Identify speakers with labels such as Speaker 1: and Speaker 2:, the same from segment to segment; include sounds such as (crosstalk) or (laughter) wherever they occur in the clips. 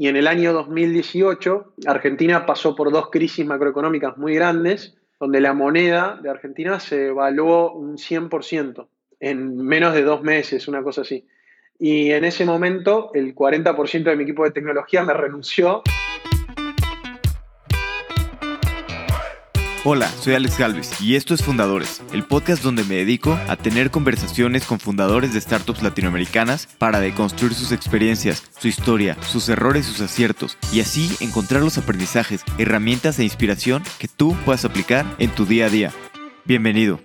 Speaker 1: Y en el año 2018, Argentina pasó por dos crisis macroeconómicas muy grandes, donde la moneda de Argentina se evaluó un 100% en menos de dos meses, una cosa así. Y en ese momento, el 40% de mi equipo de tecnología me renunció.
Speaker 2: Hola, soy Alex Galvez y esto es Fundadores, el podcast donde me dedico a tener conversaciones con fundadores de startups latinoamericanas para deconstruir sus experiencias, su historia, sus errores sus aciertos, y así encontrar los aprendizajes, herramientas e inspiración que tú puedas aplicar en tu día a día. Bienvenido.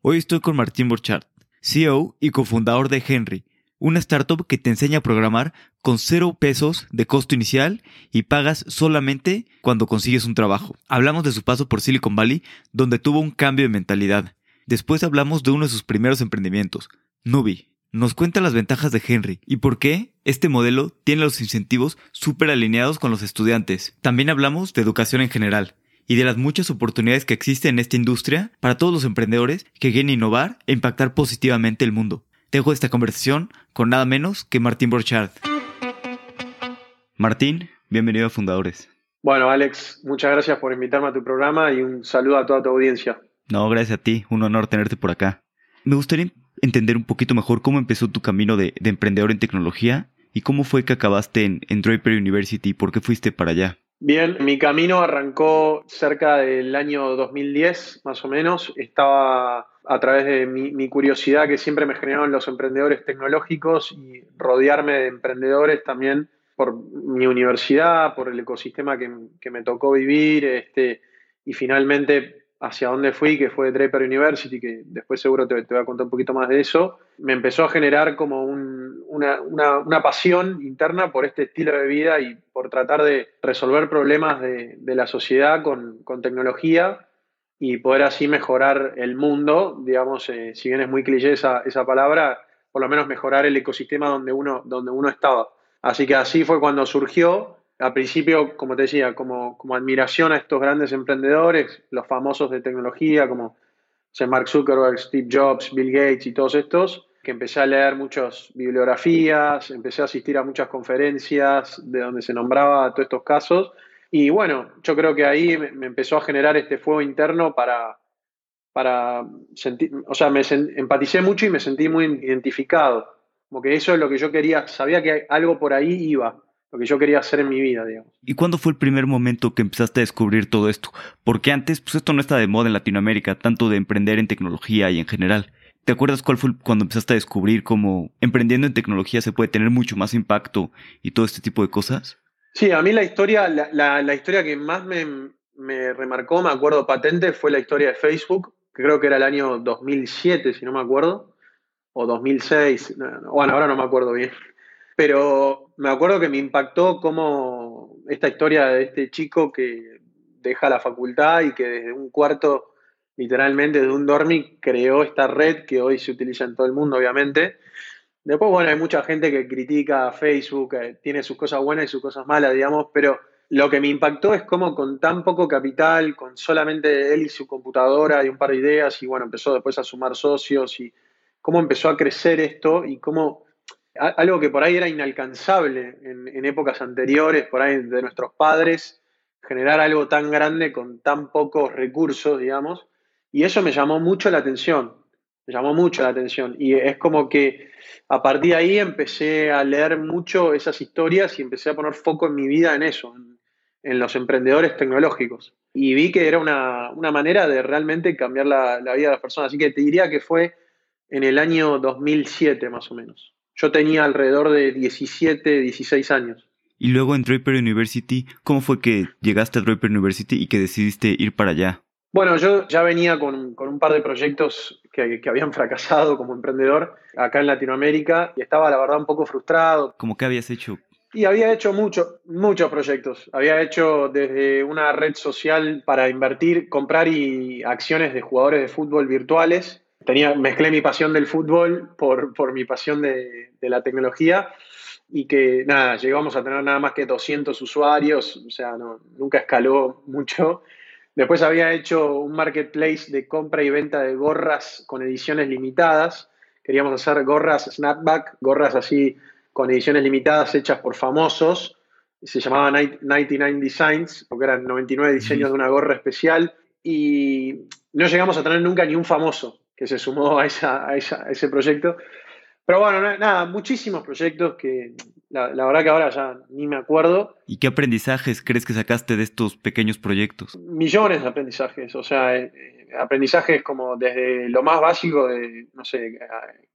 Speaker 2: Hoy estoy con Martín Borchardt, CEO y cofundador de Henry, una startup que te enseña a programar con cero pesos de costo inicial y pagas solamente cuando consigues un trabajo. Hablamos de su paso por Silicon Valley, donde tuvo un cambio de mentalidad. Después hablamos de uno de sus primeros emprendimientos, Nubi. Nos cuenta las ventajas de Henry y por qué este modelo tiene los incentivos súper alineados con los estudiantes. También hablamos de educación en general y de las muchas oportunidades que existen en esta industria para todos los emprendedores que quieren innovar e impactar positivamente el mundo dejo esta conversación con nada menos que Martín Borchardt. Martín, bienvenido a Fundadores.
Speaker 1: Bueno, Alex, muchas gracias por invitarme a tu programa y un saludo a toda tu audiencia.
Speaker 2: No, gracias a ti, un honor tenerte por acá. Me gustaría entender un poquito mejor cómo empezó tu camino de, emprendedor en tecnología y cómo fue que acabaste en, en Draper University y por qué fuiste para allá.
Speaker 1: Bien, mi camino arrancó cerca del año 2010, más o menos. Estaba a través de mi, curiosidad que siempre me generaron los emprendedores tecnológicos y rodearme de emprendedores también por mi universidad, por el ecosistema que, me tocó vivir, este, y finalmente hacia dónde fui, que fue Draper University, que después seguro te, voy a contar un poquito más de eso, me empezó a generar como una, pasión interna por este estilo de vida y por tratar de resolver problemas de, la sociedad con, con tecnología y poder así mejorar el mundo, digamos, eh, si bien es muy cliché esa, esa, palabra, por lo menos mejorar el ecosistema donde uno, donde uno estaba. Así que así fue cuando surgió, al principio, como te decía, como, como admiración a estos grandes emprendedores, los famosos de tecnología, como Mark Zuckerberg, Steve Jobs, Bill Gates y todos estos, que empecé a leer muchas bibliografías, empecé a asistir a muchas conferencias de donde se nombraba todos estos casos y bueno, yo creo que ahí me empezó a generar este fuego interno para, para sentir, o sea, me empaticé mucho y me sentí muy identificado. Como que eso es lo que yo quería, sabía que algo por ahí iba, lo que yo quería hacer en mi vida, digamos.
Speaker 2: ¿Y cuándo fue el primer momento que empezaste a descubrir todo esto? Porque antes, pues esto no está de moda en Latinoamérica, tanto de emprender en tecnología y en general. ¿Te acuerdas cuál fue cuando empezaste a descubrir cómo emprendiendo en tecnología se puede tener mucho más impacto y todo este tipo de cosas?
Speaker 1: Sí, a mí la historia, la, historia que más me, remarcó, me acuerdo patente, fue la historia de Facebook, que creo que era el año 2007, si no me acuerdo, o 2006, bueno, ahora no me acuerdo bien. Pero me acuerdo que me impactó como esta historia de este chico que deja la facultad y que desde un cuarto, literalmente de un dormi, creó esta red que hoy se utiliza en todo el mundo, obviamente, Después, bueno, hay mucha gente que critica a Facebook, tiene sus cosas buenas y sus cosas malas, digamos, pero lo que me impactó es cómo con tan poco capital, con solamente él y su computadora y un par de ideas, y bueno, empezó después a sumar socios y cómo empezó a crecer esto y cómo algo que por ahí era inalcanzable en, épocas anteriores, por ahí de nuestros padres, generar algo tan grande con tan pocos recursos, digamos, y eso me llamó mucho la atención me llamó mucho la atención. Y es como que a partir de ahí empecé a leer mucho esas historias y empecé a poner foco en mi vida en eso, en, los emprendedores tecnológicos. Y vi que era una, manera de realmente cambiar la, vida de las personas. Así que te diría que fue en el año 2007 más o menos. Yo tenía alrededor de 17, 16 años.
Speaker 2: Y luego en Draper University, ¿cómo fue que llegaste a Draper University y que decidiste ir para allá?
Speaker 1: Bueno, yo ya venía con, un par de proyectos que, habían fracasado como emprendedor acá en Latinoamérica y estaba, la verdad, un poco frustrado.
Speaker 2: ¿Cómo que habías hecho?
Speaker 1: Y había hecho mucho, muchos proyectos. Había hecho desde una red social para invertir, comprar y acciones de jugadores de fútbol virtuales. Tenía, mezclé mi pasión del fútbol por, por mi pasión de, de la tecnología y que nada, llegamos a tener nada más que 200 usuarios, o sea, no, nunca escaló mucho. Después había hecho un marketplace de compra y venta de gorras con ediciones limitadas. Queríamos hacer gorras snapback, gorras así con ediciones limitadas hechas por famosos, se llamaba 99 Designs, porque eran 99 diseños de una gorra especial, y no llegamos a tener nunca ni un famoso que se sumó a, ese proyecto. Pero bueno, nada, muchísimos proyectos que la, verdad que ahora ya ni me acuerdo.
Speaker 2: ¿Y qué aprendizajes crees que sacaste de estos pequeños proyectos?
Speaker 1: Millones de aprendizajes, o sea, eh, eh, aprendizajes como desde lo más básico de, no sé,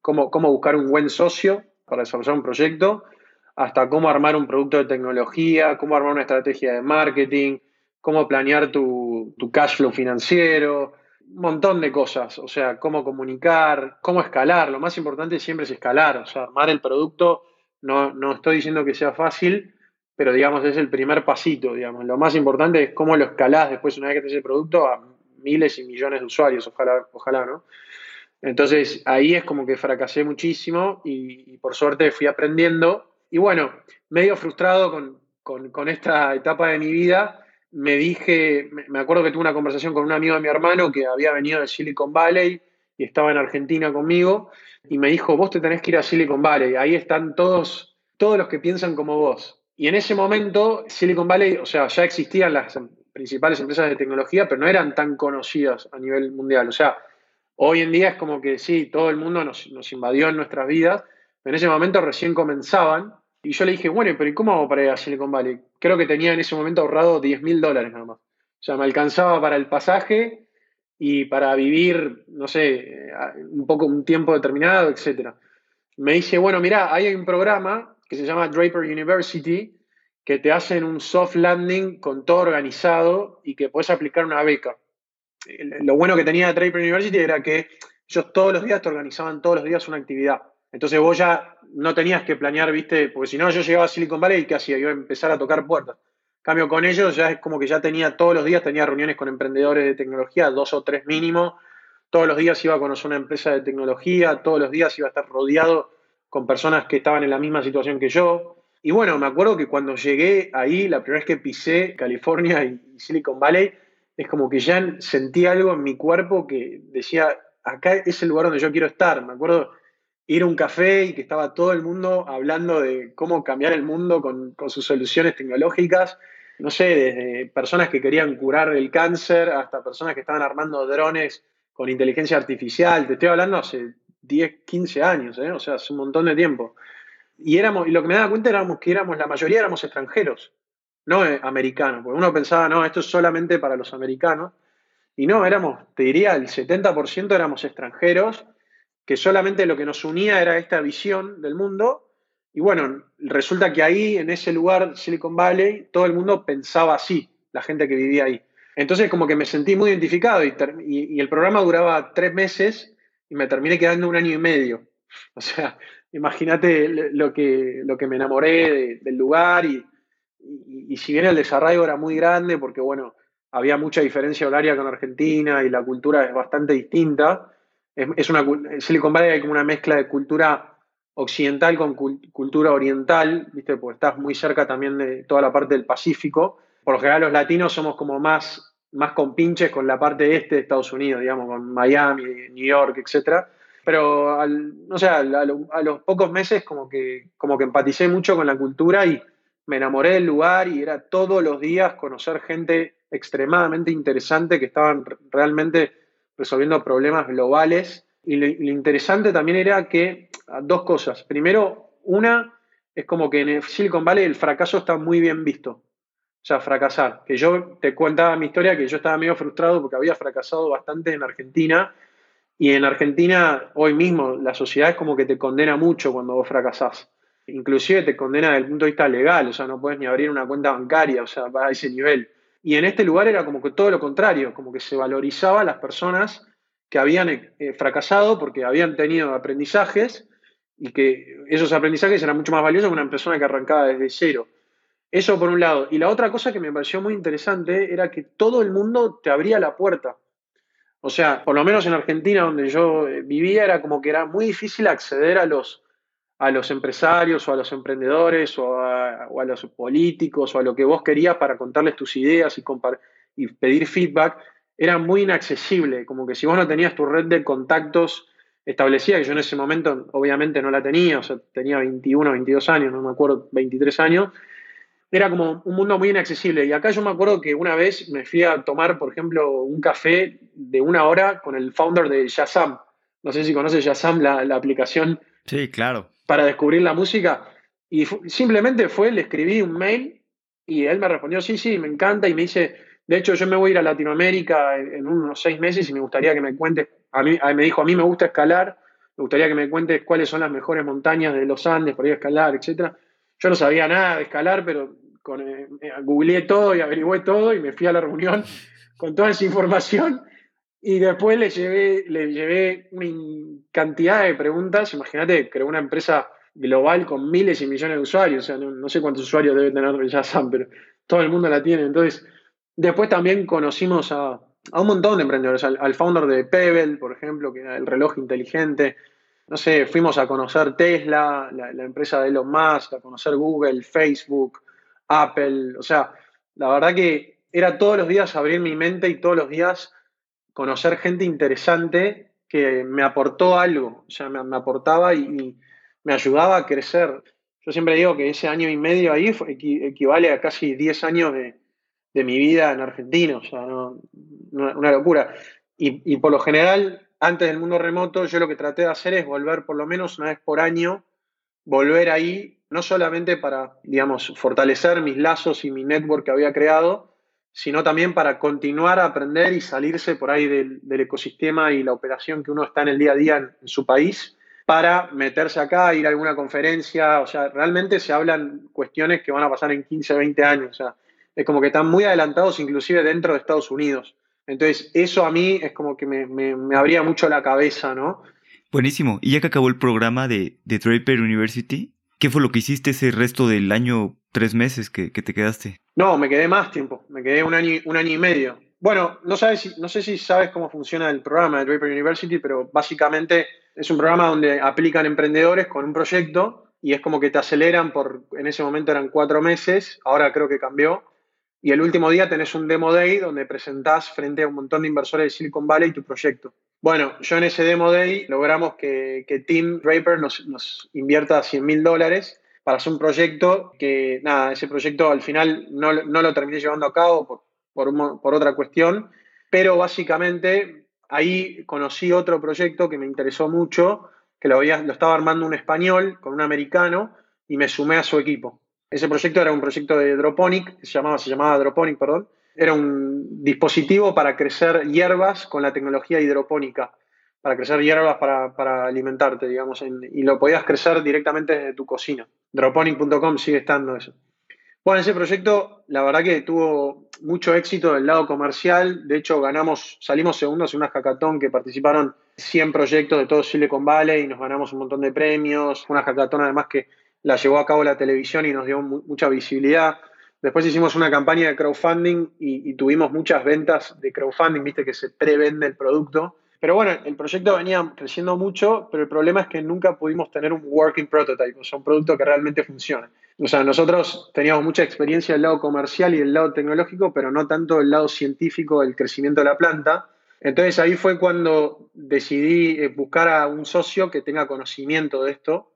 Speaker 1: cómo, cómo buscar un buen socio para desarrollar un proyecto, hasta cómo armar un producto de tecnología, cómo armar una estrategia de marketing, cómo planear tu, cash flow financiero, montón de cosas, o sea, cómo comunicar, cómo escalar. Lo más importante siempre es escalar, o sea, armar el producto, no, no estoy diciendo que sea fácil, pero digamos es el primer pasito, digamos. Lo más importante es cómo lo escalás después, una vez que tenés el producto, a miles y millones de usuarios, ojalá, ojalá, ¿no? Entonces ahí es como que fracasé muchísimo y por suerte fui aprendiendo y bueno, medio frustrado con, esta etapa de mi vida, me dije, me acuerdo que tuve una conversación con un amigo de mi hermano que había venido de Silicon Valley y estaba en Argentina conmigo, y me dijo, vos te tenés que ir a Silicon Valley, ahí están todos, todos los que piensan como vos. Y en ese momento, Silicon Valley, o sea, ya existían las principales empresas de tecnología, pero no eran tan conocidas a nivel mundial. O sea, hoy en día es como que sí, todo el mundo nos, nos invadió en nuestras vidas, pero en ese momento recién comenzaban y yo le dije, bueno, pero ¿y cómo hago para ir a Silicon Valley? Creo que tenía en ese momento ahorrado 10 mil dólares nada más. O sea, me alcanzaba para el pasaje y para vivir, no sé, un poco un tiempo determinado, etc. Me dice, bueno, mira, hay un programa que se llama Draper University que te hacen un soft landing con todo organizado y que puedes aplicar una beca. Lo bueno que tenía Draper University era que ellos todos los días te organizaban todos los días una actividad. Entonces vos ya no tenías que planear, viste, porque si no yo llegaba a Silicon Valley y ¿qué hacía? Iba a empezar a tocar puertas. Cambio con ellos, ya es como que ya tenía todos los días, tenía reuniones con emprendedores de tecnología, dos o tres mínimo. Todos los días iba a conocer una empresa de tecnología, todos los días iba a estar rodeado con personas que estaban en la misma situación que yo. Y bueno, me acuerdo que cuando llegué ahí, la primera vez que pisé California y Silicon Valley, es como que ya sentí algo en mi cuerpo que decía, acá es el lugar donde yo quiero estar. Me acuerdo ir a un café y que estaba todo el mundo hablando de cómo cambiar el mundo con, sus soluciones tecnológicas. No sé, desde personas que querían curar el cáncer hasta personas que estaban armando drones con inteligencia artificial. Te estoy hablando hace 10, 15 años, ¿eh? o sea, hace un montón de tiempo. Y, éramos, y lo que me daba cuenta éramos que éramos, la mayoría éramos extranjeros, no eh, americanos. Porque uno pensaba, no, esto es solamente para los americanos. Y no, éramos, te diría, el 70% éramos extranjeros que solamente lo que nos unía era esta visión del mundo. Y bueno, resulta que ahí, en ese lugar, Silicon Valley, todo el mundo pensaba así, la gente que vivía ahí. Entonces como que me sentí muy identificado y, el programa duraba tres meses y me terminé quedando un año y medio. (laughs) O sea, imagínate lo que, lo que me enamoré del lugar y, y, si bien el desarrollo era muy grande, porque bueno, había mucha diferencia horaria con Argentina y la cultura es bastante distinta, es, una, Silicon Valley hay como una mezcla de cultura occidental con cultura oriental, ¿viste? Porque estás muy cerca también de toda la parte del Pacífico. Por lo general los latinos somos como más, más compinches con la parte este de Estados Unidos, digamos, con Miami, New York, etc. Pero, no sé, a, los pocos meses como que, como que empaticé mucho con la cultura y me enamoré del lugar y era todos los días conocer gente extremadamente interesante que estaban realmente resolviendo problemas globales. Y lo, interesante también era que, dos cosas. Primero, una es como que en Silicon Valley el fracaso está muy bien visto. O sea, fracasar. Que yo te contaba mi historia que yo estaba medio frustrado porque había fracasado bastante en Argentina. Y en Argentina, hoy mismo, la sociedad es como que te condena mucho cuando vos fracasás. Inclusive te condena desde el punto de vista legal, o sea, no puedes ni abrir una cuenta bancaria, o sea, a ese nivel. Y en este lugar era como que todo lo contrario, como que se valorizaba a las personas que habían eh, fracasado porque habían tenido aprendizajes y que esos aprendizajes eran mucho más valiosos que una persona que arrancaba desde cero. Eso por un lado. Y la otra cosa que me pareció muy interesante era que todo el mundo te abría la puerta. O sea, por lo menos en Argentina, donde yo eh, vivía, era como que era muy difícil acceder a los, a los empresarios o a los emprendedores o a, los políticos o a lo que vos querías para contarles tus ideas y, pedir feedback, era muy inaccesible, como que si vos no tenías tu red de contactos establecida, que yo en ese momento obviamente no la tenía, o sea, tenía 21, 22 años, no me acuerdo, 23 años, era como un mundo muy inaccesible. Y acá yo me acuerdo que una vez me fui a tomar, por ejemplo, un café de una hora con el founder de Shazam. No sé si conoces Shazam, la, la aplicación.
Speaker 2: Sí, claro.
Speaker 1: Para descubrir la música. Y simplemente fue, le escribí un mail y él me respondió, sí, sí, me encanta. Y me dice, de hecho, yo me voy a ir a Latinoamérica en, unos seis meses y me gustaría que me cuentes, a mí, me dijo, a mí me gusta escalar, me gustaría que me cuentes cuáles son las mejores montañas de los Andes para ir a escalar, etc. Yo no sabía nada de escalar, pero con, eh, eh, googleé todo y averigüé todo y me fui a la reunión (laughs) con toda esa información y después le llevé, le llevé una cantidad de preguntas. Imagínate, creó una empresa global con miles y millones de usuarios, o sea, no, sé cuántos usuarios debe tener Yazam, pero todo el mundo la tiene. Entonces, Después también conocimos a, un montón de emprendedores, al, founder de Pebble, por ejemplo, que era el reloj inteligente. No sé, fuimos a conocer Tesla, la, empresa de Elon Musk, a conocer Google, Facebook, Apple. O sea, la verdad que era todos los días abrir mi mente y todos los días conocer gente interesante que me aportó algo, o sea, me, aportaba y, me ayudaba a crecer. Yo siempre digo que ese año y medio ahí equivale a casi 10 años de, de mi vida en Argentina, o sea, una locura. Y, por lo general, antes del mundo remoto, yo lo que traté de hacer es volver por lo menos una vez por año, volver ahí, no solamente para, digamos, fortalecer mis lazos y mi network que había creado, sino también para continuar a aprender y salirse por ahí del, ecosistema y la operación que uno está en el día a día en, su país, para meterse acá, ir a alguna conferencia, o sea, realmente se hablan cuestiones que van a pasar en 15, 20 años, o sea, es como que están muy adelantados inclusive dentro de Estados Unidos. Entonces, eso a mí es como que me, me, abría mucho la cabeza, ¿no?
Speaker 2: Buenísimo. Y ya que acabó el programa de, de Draper University, ¿qué fue lo que hiciste ese resto del año, tres meses que, te quedaste?
Speaker 1: No, me quedé más tiempo, me quedé un año, un año y medio. Bueno, no, sabes, no sé si sabes cómo funciona el programa de Draper University, pero básicamente es un programa donde aplican emprendedores con un proyecto y es como que te aceleran por, en ese momento eran cuatro meses, ahora creo que cambió, y el último día tenés un Demo Day donde presentás frente a un montón de inversores de Silicon Valley tu proyecto. Bueno, yo en ese Demo Day logramos que, que Tim Draper nos, nos invierta 100 mil dólares para hacer un proyecto que, nada, ese proyecto al final no, no lo terminé llevando a cabo por, por, por otra cuestión, pero básicamente ahí conocí otro proyecto que me interesó mucho, que lo, había, lo estaba armando un español con un americano y me sumé a su equipo. Ese proyecto era un proyecto de Droponic, se llamaba, se llamaba Droponic, perdón. Era un dispositivo para crecer hierbas con la tecnología hidropónica, para crecer hierbas para, alimentarte, digamos, y lo podías crecer directamente desde tu cocina. Droponic.com sigue estando eso. Bueno, ese proyecto, la verdad que tuvo mucho éxito del lado comercial. De hecho, ganamos, salimos segundos en una hackathon que participaron 100 proyectos de todo Silicon Valley y nos ganamos un montón de premios. Una hackathon además que la llevó a cabo la televisión y nos dio mucha visibilidad. Después hicimos una campaña de crowdfunding y, tuvimos muchas ventas de crowdfunding, viste que se prevende el producto. Pero bueno, el proyecto venía creciendo mucho, pero el problema es que nunca pudimos tener un working prototype, o sea, un producto que realmente funcione. O sea, nosotros teníamos mucha experiencia del lado comercial y del lado tecnológico, pero no tanto del lado científico del crecimiento de la planta. Entonces ahí fue cuando decidí eh, buscar a un socio que tenga conocimiento de esto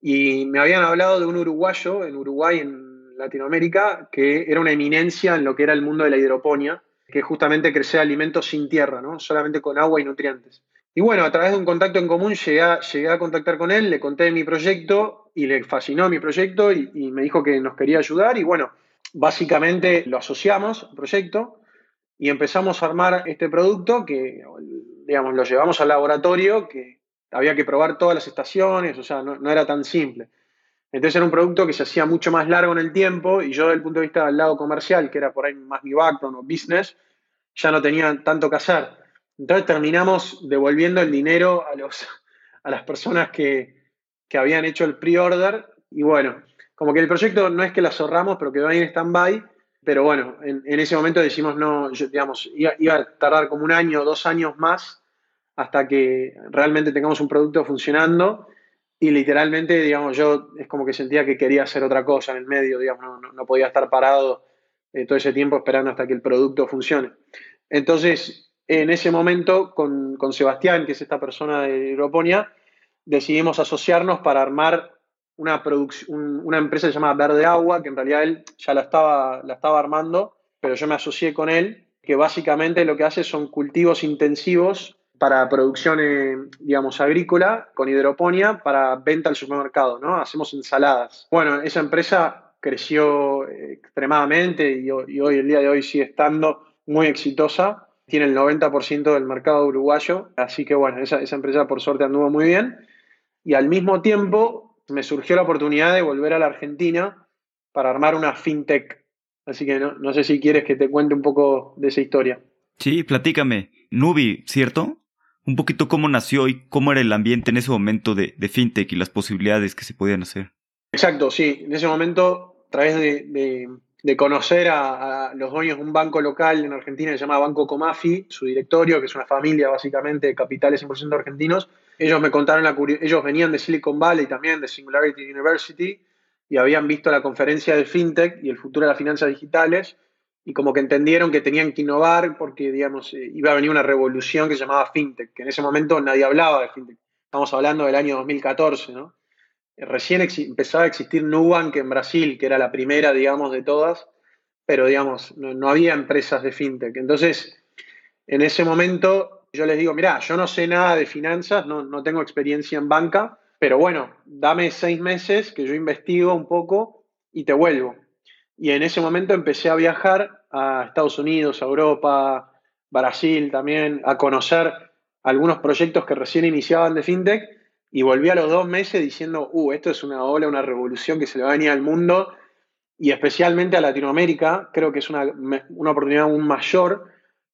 Speaker 1: y me habían hablado de un uruguayo en Uruguay, en Latinoamérica, que era una eminencia en lo que era el mundo de la hidroponía, que justamente crecía alimentos sin tierra, ¿no? solamente con agua y nutrientes. Y bueno, a través de un contacto en común llegué a, contactar con él, le conté mi proyecto y le fascinó mi proyecto y, y me dijo que nos quería ayudar y bueno, básicamente lo asociamos al proyecto y empezamos a armar este producto que, digamos, lo llevamos al laboratorio, que había que probar todas las estaciones, o sea, no, era tan simple. Entonces era un producto que se hacía mucho más largo en el tiempo y yo desde el punto de vista del lado comercial, que era por ahí más mi background o business, ya no tenía tanto que hacer. Entonces terminamos devolviendo el dinero a, los, a las personas que, habían hecho el pre-order. Y bueno, como que el proyecto no es que la zorramos, pero quedó ahí en stand-by, pero bueno, en, ese momento decimos no, digamos, iba, iba, a tardar como un año, dos años más hasta que realmente tengamos un producto funcionando y literalmente, digamos, yo es como que sentía que quería hacer otra cosa en el medio, digamos, no, podía estar parado eh, todo ese tiempo esperando hasta que el producto funcione. Entonces, en ese momento, con, con Sebastián, que es esta persona de Hidroponía, decidimos asociarnos para armar una, una empresa llamada Verde Agua, que en realidad él ya la estaba, la estaba armando, pero yo me asocié con él, que básicamente lo que hace son cultivos intensivos para producción, eh, digamos, agrícola, con hidroponía, para venta al supermercado, ¿no? Hacemos ensaladas. Bueno, esa empresa creció eh, extremadamente y, hoy, el día de hoy, sigue estando muy exitosa. Tiene el 90% del mercado uruguayo, así que bueno, esa, esa empresa por suerte anduvo muy bien. Y al mismo tiempo me surgió la oportunidad de volver a la Argentina para armar una fintech. Así que no, no sé si quieres que te cuente un poco de esa historia.
Speaker 2: Sí, platícame. Nubi, ¿cierto? Un poquito cómo nació y cómo era el ambiente en ese momento de, fintech y las posibilidades que se podían hacer.
Speaker 1: Exacto, sí. En ese momento, a través de, conocer a, los dueños de un banco local en Argentina que se llama Banco Comafi, su directorio, que es una familia básicamente de capitales 100% argentinos, ellos me contaron la ellos venían de Silicon Valley también, de Singularity University, y habían visto la conferencia de FinTech y el futuro de las finanzas digitales, y como que entendieron que tenían que innovar porque, digamos, eh, iba a venir una revolución que se llamaba FinTech, que en ese momento nadie hablaba de FinTech. Estamos hablando del año 2014, ¿no? Eh, recién empezaba a existir Nubank en Brasil, que era la primera, digamos, de todas, pero, digamos, no, no había empresas de FinTech. Entonces, en ese momento yo les digo, mira, yo no sé nada de finanzas, no, tengo experiencia en banca, pero bueno, dame seis meses que yo investigo un poco y te vuelvo. Y en ese momento empecé a viajar a Estados Unidos, a Europa, Brasil también, a conocer algunos proyectos que recién iniciaban de FinTech y volví a los dos meses diciendo, uh, esto es una ola, una revolución que se le va a venir al mundo y especialmente a Latinoamérica, creo que es una, una oportunidad aún mayor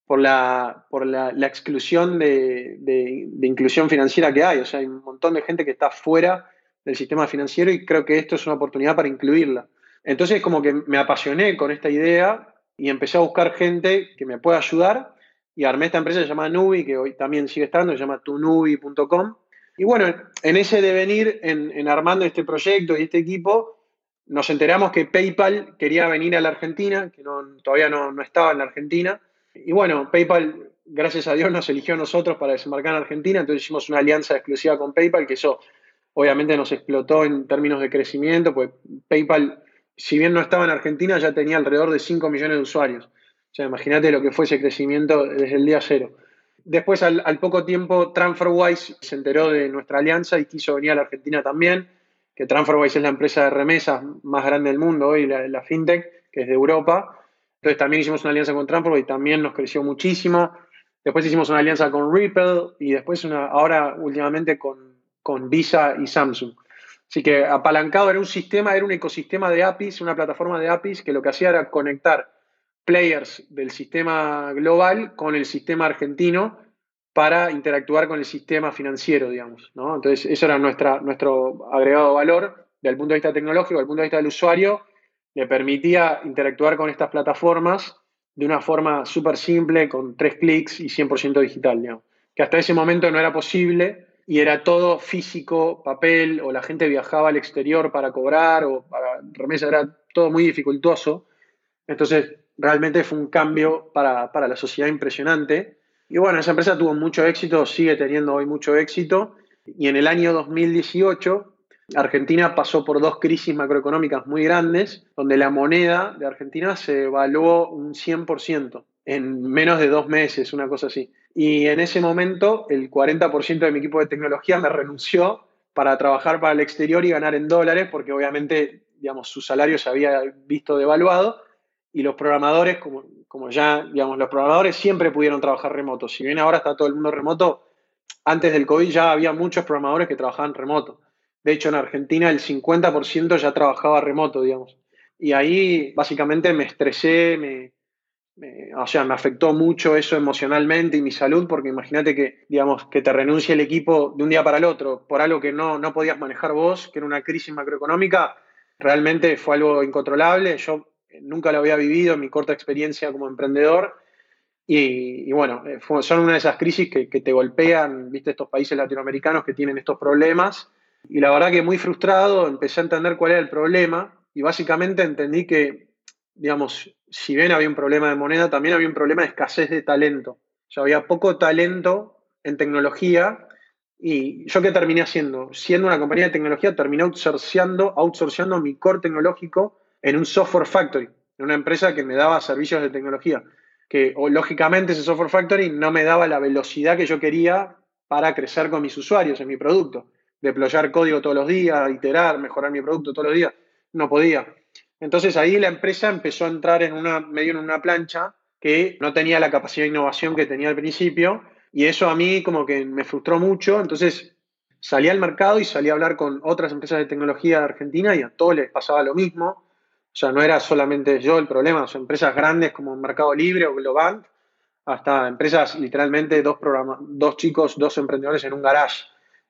Speaker 1: por la, por la, exclusión de, inclusión financiera que hay. O sea, hay un montón de gente que está fuera del sistema financiero y creo que esto es una oportunidad para incluirla. Entonces, como que me apasioné con esta idea y empecé a buscar gente que me pueda ayudar y armé esta empresa que se llama Nubi, que hoy también sigue estando, se llama tunubi.com. Y bueno, en ese devenir, en, en armando este proyecto y este equipo, nos enteramos que PayPal quería venir a la Argentina, que todavía no, no estaba en la Argentina, y bueno, PayPal, gracias a Dios, nos eligió a nosotros para desembarcar en Argentina, entonces hicimos una alianza exclusiva con PayPal, que eso obviamente nos explotó en términos de crecimiento, pues PayPal, si bien no estaba en Argentina, ya tenía alrededor de 5 millones de usuarios. O sea, imagínate lo que fue ese crecimiento desde el día cero. Después, al, poco tiempo, TransferWise se enteró de nuestra alianza y quiso venir a la Argentina también, que TransferWise es la empresa de remesas más grande del mundo hoy, la fintech, que es de Europa. Entonces también hicimos una alianza con Transfer y también nos creció muchísimo. Después hicimos una alianza con Ripple y después una, ahora últimamente con, con Visa y Samsung. Así que apalancado era un sistema, era un ecosistema de APIs, una plataforma de APIs que lo que hacía era conectar players del sistema global con el sistema argentino para interactuar con el sistema financiero, digamos. Entonces, eso era nuestra, nuestro agregado valor desde el punto de vista tecnológico, desde el punto de vista del usuario le permitía interactuar con estas plataformas de una forma súper simple, con tres clics y 100% digital, que hasta ese momento no era posible y era todo físico, papel, o la gente viajaba al exterior para cobrar, o para remesa, era todo muy dificultoso. Entonces, realmente fue un cambio para, para la sociedad impresionante. Y bueno, esa empresa tuvo mucho éxito, sigue teniendo hoy mucho éxito. Y en el año 2018 Argentina pasó por dos crisis macroeconómicas muy grandes, donde la moneda de Argentina se evaluó un 100% en menos de dos meses, una cosa así. Y en ese momento el 40% de mi equipo de tecnología me renunció para trabajar para el exterior y ganar en dólares, porque obviamente, digamos, su salario se había visto devaluado y los programadores, como, como ya, digamos, los programadores siempre pudieron trabajar remoto. Si bien ahora está todo el mundo remoto, antes del COVID ya había muchos programadores que trabajaban remoto. De hecho, en Argentina el 50% ya trabajaba remoto, digamos. Y ahí básicamente me estresé, me, o sea, me afectó mucho eso emocionalmente y mi salud, porque imagínate que, digamos, que te renuncie el equipo de un día para el otro por algo que no, no podías manejar vos, que era una crisis macroeconómica, realmente fue algo incontrolable. Yo nunca lo había vivido en mi corta experiencia como emprendedor. Y, bueno, eh, son una de esas crisis que te golpean, viste, estos países latinoamericanos que tienen estos problemas y la verdad que muy frustrado empecé a entender cuál era el problema y básicamente entendí que, digamos, si bien había un problema de moneda, también había un problema de escasez de talento. O había poco talento en tecnología Y yo qué terminé haciendo? Siendo una compañía de tecnología, terminé outsourciando, outsourciando mi core tecnológico en un software factory, en una empresa que me daba servicios de tecnología. Que lógicamente ese software factory no me daba la velocidad que yo quería para crecer con mis usuarios en mi producto. Deployar código todos los días, iterar, mejorar mi producto todos los días. No podía. Entonces ahí la empresa empezó a entrar en una, medio en una plancha que no tenía la capacidad de innovación que tenía al principio y eso a mí como que me frustró mucho. Entonces salí al mercado y salí a hablar con otras empresas de tecnología de Argentina y a todos les pasaba lo mismo. O sea, no era solamente yo el problema, son empresas grandes como Mercado Libre o Globant, hasta empresas literalmente dos, dos chicos, dos emprendedores en un garage.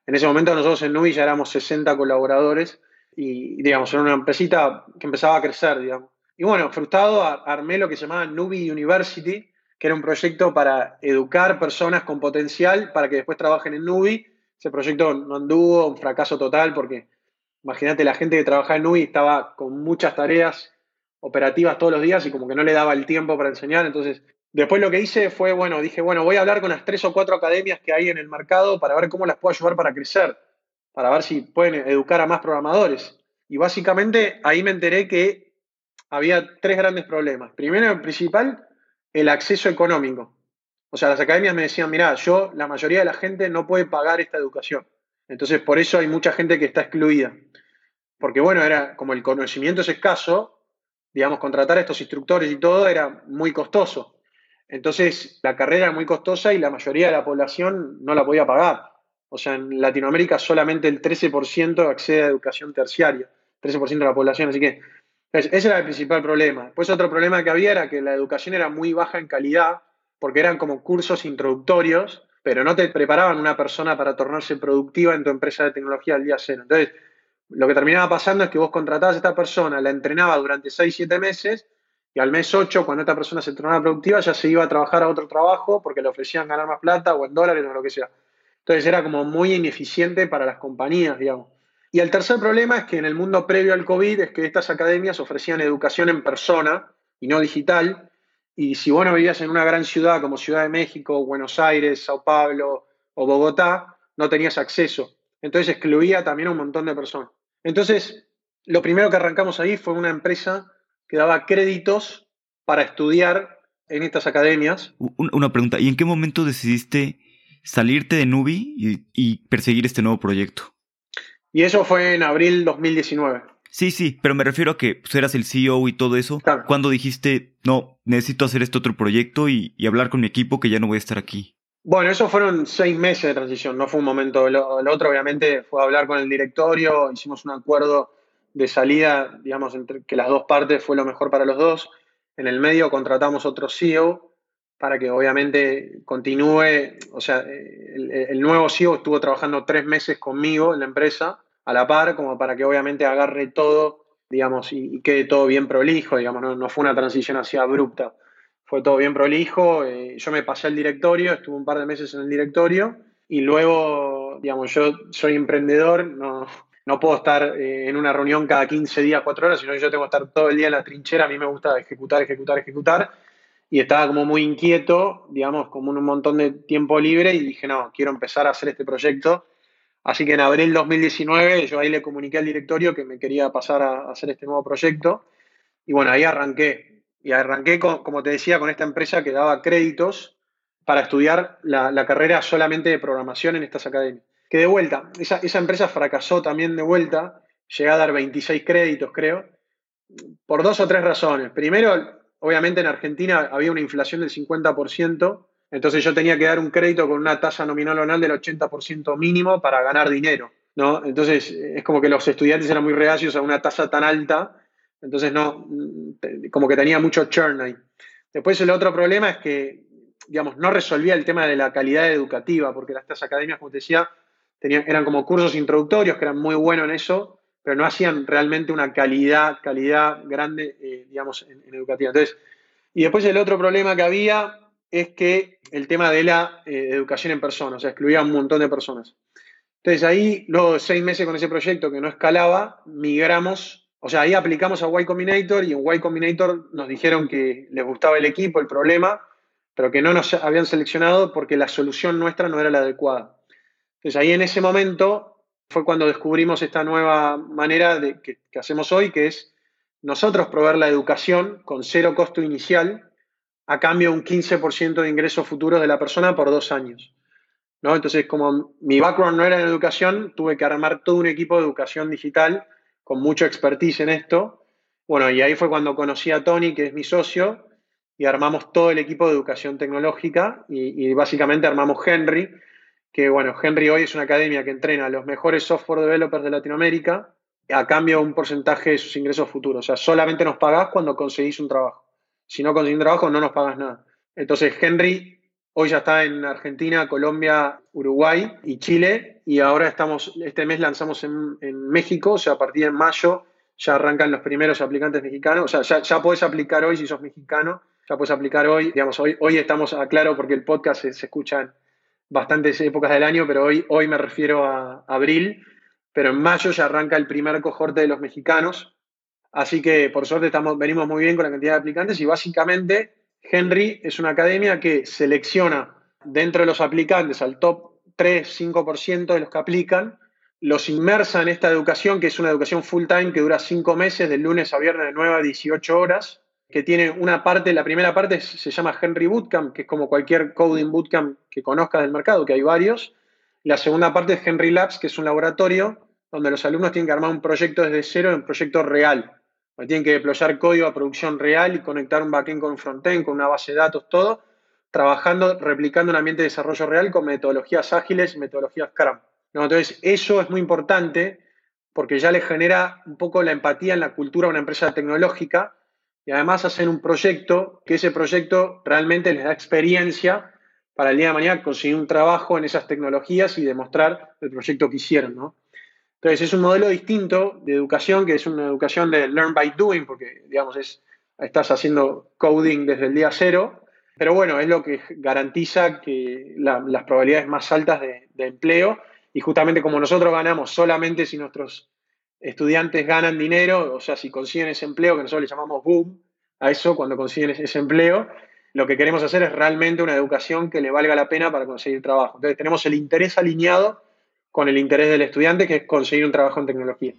Speaker 1: En ese momento nosotros en Nubi ya éramos 60 colaboradores y, digamos, era una empresita que empezaba a crecer, digamos. Y bueno, frustrado, armé lo que se llamaba Nubi University, que era un proyecto para educar personas con potencial para que después trabajen en Nubi. Ese proyecto no anduvo, un fracaso total, porque imagínate, la gente que trabajaba en Nubi estaba con muchas tareas operativas todos los días y como que no le daba el tiempo para enseñar. Entonces, después lo que hice fue, bueno, dije, bueno, voy a hablar con las tres o cuatro academias que hay en el mercado para ver cómo las puedo ayudar para crecer para ver si pueden educar a más programadores. Y básicamente ahí me enteré que había tres grandes problemas. Primero, el principal, el acceso económico. O sea, las academias me decían, mira, yo, la mayoría de la gente no puede pagar esta educación. Entonces, por eso hay mucha gente que está excluida. Porque, bueno, era como el conocimiento es escaso, digamos, contratar a estos instructores y todo era muy costoso. Entonces, la carrera era muy costosa y la mayoría de la población no la podía pagar. O sea, en Latinoamérica solamente el 13% accede a educación terciaria, 13% de la población, así que ese era el principal problema. Después otro problema que había era que la educación era muy baja en calidad, porque eran como cursos introductorios, pero no te preparaban una persona para tornarse productiva en tu empresa de tecnología al día cero. Entonces, lo que terminaba pasando es que vos contratabas a esta persona, la entrenaba durante 6, 7 meses, y al mes 8, cuando esta persona se tornaba productiva, ya se iba a trabajar a otro trabajo porque le ofrecían ganar más plata o en dólares o lo que sea. Entonces era como muy ineficiente para las compañías, digamos. Y el tercer problema es que en el mundo previo al COVID es que estas academias ofrecían educación en persona y no digital. Y si vos no vivías en una gran ciudad como Ciudad de México, Buenos Aires, Sao Paulo o Bogotá, no tenías acceso. Entonces excluía también a un montón de personas. Entonces, lo primero que arrancamos ahí fue una empresa que daba créditos para estudiar en estas academias.
Speaker 2: Una pregunta, ¿y en qué momento decidiste salirte de Nubi y, perseguir este nuevo proyecto.
Speaker 1: Y eso fue en abril 2019.
Speaker 2: Sí, sí, pero me refiero a que pues, eras el CEO y todo eso. Cuando dijiste, no, necesito hacer este otro proyecto y, hablar con mi equipo que ya no voy a estar aquí.
Speaker 1: Bueno, eso fueron seis meses de transición, no fue un momento. Lo, otro, obviamente, fue hablar con el directorio, hicimos un acuerdo de salida, digamos, entre que las dos partes fue lo mejor para los dos. En el medio contratamos otro CEO para que obviamente continúe, o sea, el, nuevo CEO estuvo trabajando tres meses conmigo en la empresa, a la par, como para que obviamente agarre todo, digamos, y, quede todo bien prolijo, digamos, no, fue una transición así abrupta, fue todo bien prolijo, eh, yo me pasé al directorio, estuve un par de meses en el directorio, y luego, digamos, yo soy emprendedor, no, no puedo estar eh, en una reunión cada 15 días, 4 horas, sino que yo tengo que estar todo el día en la trinchera, a mí me gusta ejecutar, ejecutar, ejecutar, y estaba como muy inquieto, digamos, como un montón de tiempo libre y dije, no, quiero empezar a hacer este proyecto. Así que en abril 2019 yo ahí le comuniqué al directorio que me quería pasar a hacer este nuevo proyecto y bueno, ahí arranqué. Y arranqué, como te decía, con esta empresa que daba créditos para estudiar la, carrera solamente de programación en estas academias. Que de vuelta, esa, esa empresa fracasó también de vuelta, llegué a dar 26 créditos creo, por dos o tres razones. Primero, obviamente en Argentina había una inflación del 50%, entonces yo tenía que dar un crédito con una tasa nominal anual del 80% mínimo para ganar dinero, ¿no? Entonces es como que los estudiantes eran muy reacios a una tasa tan alta, entonces no, como que tenía mucho churn ahí. Después el otro problema es que, digamos, no resolvía el tema de la calidad educativa, porque estas academias, como te decía, tenían, eran como cursos introductorios que eran muy buenos en eso, pero no hacían realmente una calidad, calidad grande, eh, digamos, en, educativa. Entonces, y después el otro problema que había es que el tema de la eh, educación en persona, o sea, excluía a un montón de personas. Entonces ahí, de seis meses con ese proyecto que no escalaba, migramos, o sea, ahí aplicamos a Y Combinator y en Y Combinator nos dijeron que les gustaba el equipo, el problema, pero que no nos habían seleccionado porque la solución nuestra no era la adecuada. Entonces ahí en ese momento fue cuando descubrimos esta nueva manera de, que, hacemos hoy, que es nosotros proveer la educación con cero costo inicial a cambio de un 15% de ingresos futuros de la persona por dos años. ¿no? Entonces, como mi background no era en educación, tuve que armar todo un equipo de educación digital con mucho expertise en esto. Bueno, y ahí fue cuando conocí a Tony, que es mi socio, y armamos todo el equipo de educación tecnológica y, y básicamente armamos Henry, que bueno, Henry hoy es una academia que entrena a los mejores software developers de Latinoamérica a cambio de un porcentaje de sus ingresos futuros. O sea, solamente nos pagás cuando conseguís un trabajo. Si no conseguís un trabajo, no nos pagas nada. Entonces, Henry hoy ya está en Argentina, Colombia, Uruguay y Chile. Y ahora estamos, este mes lanzamos en, México, o sea, a partir de mayo ya arrancan los primeros aplicantes mexicanos. O sea, ya, ya podés aplicar hoy si sos mexicano, ya puedes aplicar hoy. Digamos, hoy, hoy estamos, aclaro, porque el podcast se, se escucha en bastantes épocas del año, pero hoy, hoy me refiero a abril pero en mayo ya arranca el primer cohorte de los mexicanos. Así que por suerte estamos, venimos muy bien con la cantidad de aplicantes y básicamente Henry es una academia que selecciona dentro de los aplicantes al top 3-5% de los que aplican, los inmersa en esta educación, que es una educación full time que dura 5 meses, de lunes a viernes de 9 a 18 horas, que tiene una parte, la primera parte se llama Henry Bootcamp, que es como cualquier coding bootcamp que conozcas del mercado, que hay varios. La segunda parte es Henry Labs, que es un laboratorio donde los alumnos tienen que armar un proyecto desde cero, un proyecto real. tienen que deployar código a producción real y conectar un backend con un frontend, con una base de datos, todo, trabajando, replicando un ambiente de desarrollo real con metodologías ágiles metodologías Scrum. Entonces, eso es muy importante porque ya les genera un poco la empatía en la cultura de una empresa tecnológica y además hacen un proyecto que ese proyecto realmente les da experiencia para el día de mañana conseguir un trabajo en esas tecnologías y demostrar el proyecto que hicieron. Entonces es un modelo distinto de educación, que es una educación de learn by doing, porque digamos, es, estás haciendo coding desde el día cero, pero bueno, es lo que garantiza que las probabilidades más altas de, empleo, y justamente como nosotros ganamos solamente si nuestros estudiantes ganan dinero, o sea, si consiguen ese empleo, que nosotros le llamamos boom, a eso, cuando consiguen ese empleo, lo que queremos hacer es realmente una educación que le valga la pena para conseguir trabajo. Entonces tenemos el interés alineado con el interés del estudiante, que es conseguir un trabajo en tecnología.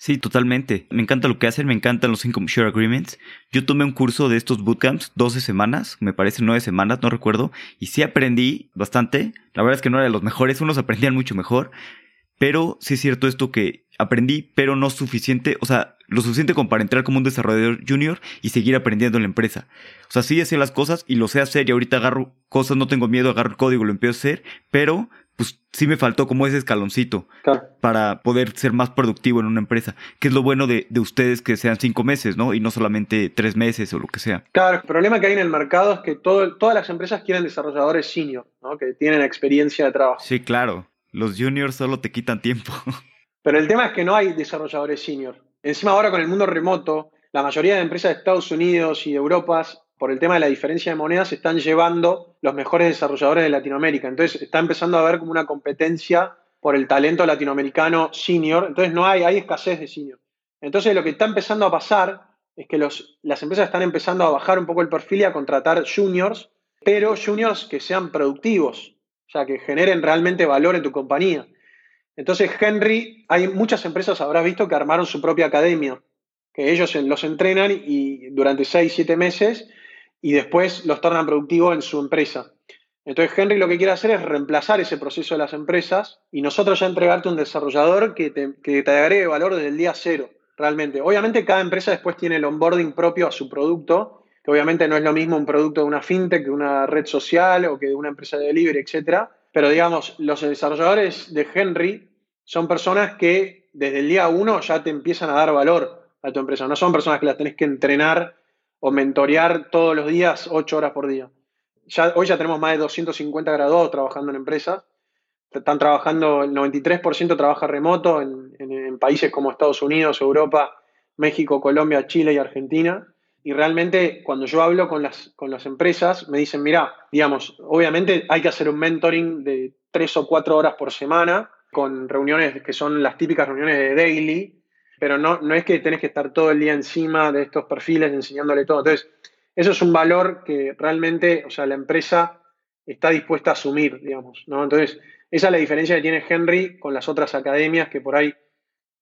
Speaker 2: Sí, totalmente. Me encanta lo que hacen, me encantan los Income Share Agreements. Yo tomé un curso de estos bootcamps, 12 semanas, me parece 9 semanas, no recuerdo, y sí aprendí bastante. La verdad es que no era de los mejores, unos aprendían mucho mejor, pero sí es cierto esto que aprendí, pero no suficiente, o sea, lo suficiente como para entrar como un desarrollador junior y seguir aprendiendo en la empresa. O sea, sí hacía las cosas y lo sé hacer y ahorita agarro cosas, no tengo miedo, agarro el código, lo empiezo a hacer, pero pues sí me faltó como ese escaloncito para poder ser más productivo en una empresa, que es lo bueno de, ustedes que sean cinco meses, ¿no? Y no solamente tres meses o lo que sea.
Speaker 1: Claro, el problema que hay en el mercado es que todas las empresas quieren desarrolladores senior, ¿no? Que tienen experiencia de trabajo.
Speaker 2: Sí, claro. Los juniors solo te quitan tiempo. (laughs)
Speaker 1: Pero el tema es que no hay desarrolladores senior. Encima ahora con el mundo remoto, la mayoría de empresas de Estados Unidos y de Europa por el tema de la diferencia de monedas, están llevando los mejores desarrolladores de Latinoamérica. Entonces está empezando a haber como una competencia por el talento latinoamericano senior. Entonces no hay, hay escasez de senior. Entonces lo que está empezando a pasar es que los, las empresas están empezando a bajar un poco el perfil y a contratar juniors, pero juniors que sean productivos, o sea, que generen realmente valor en tu compañía. Entonces, Henry, hay muchas empresas, habrás visto, que armaron su propia academia, que ellos los entrenan y durante 6, 7 meses y después los tornan productivos en su empresa. Entonces Henry lo que quiere hacer es reemplazar ese proceso de las empresas y nosotros ya entregarte un desarrollador que te, que te agregue valor desde el día cero, realmente. Obviamente cada empresa después tiene el onboarding propio a su producto, obviamente no es lo mismo un producto de una fintech que una red social o que de una empresa de delivery, etc. Pero digamos, los desarrolladores de Henry son personas que desde el día uno ya te empiezan a dar valor a tu empresa. No son personas que las tenés que entrenar o mentorear todos los días, ocho horas por día. Hoy ya tenemos más de 250 graduados trabajando en empresas. Están trabajando, el 93% trabaja remoto en, países como Estados Unidos, Europa, México, Colombia, Chile y Argentina. Y realmente cuando yo hablo con las, con las empresas, me dicen, mira, digamos, obviamente hay que hacer un mentoring de tres o cuatro horas por semana, con reuniones que son las típicas reuniones de daily, pero no, no es que tenés que estar todo el día encima de estos perfiles enseñándole todo. Entonces, eso es un valor que realmente, o sea, la empresa está dispuesta a asumir, digamos, ¿no? Entonces, esa es la diferencia que tiene Henry con las otras academias que por ahí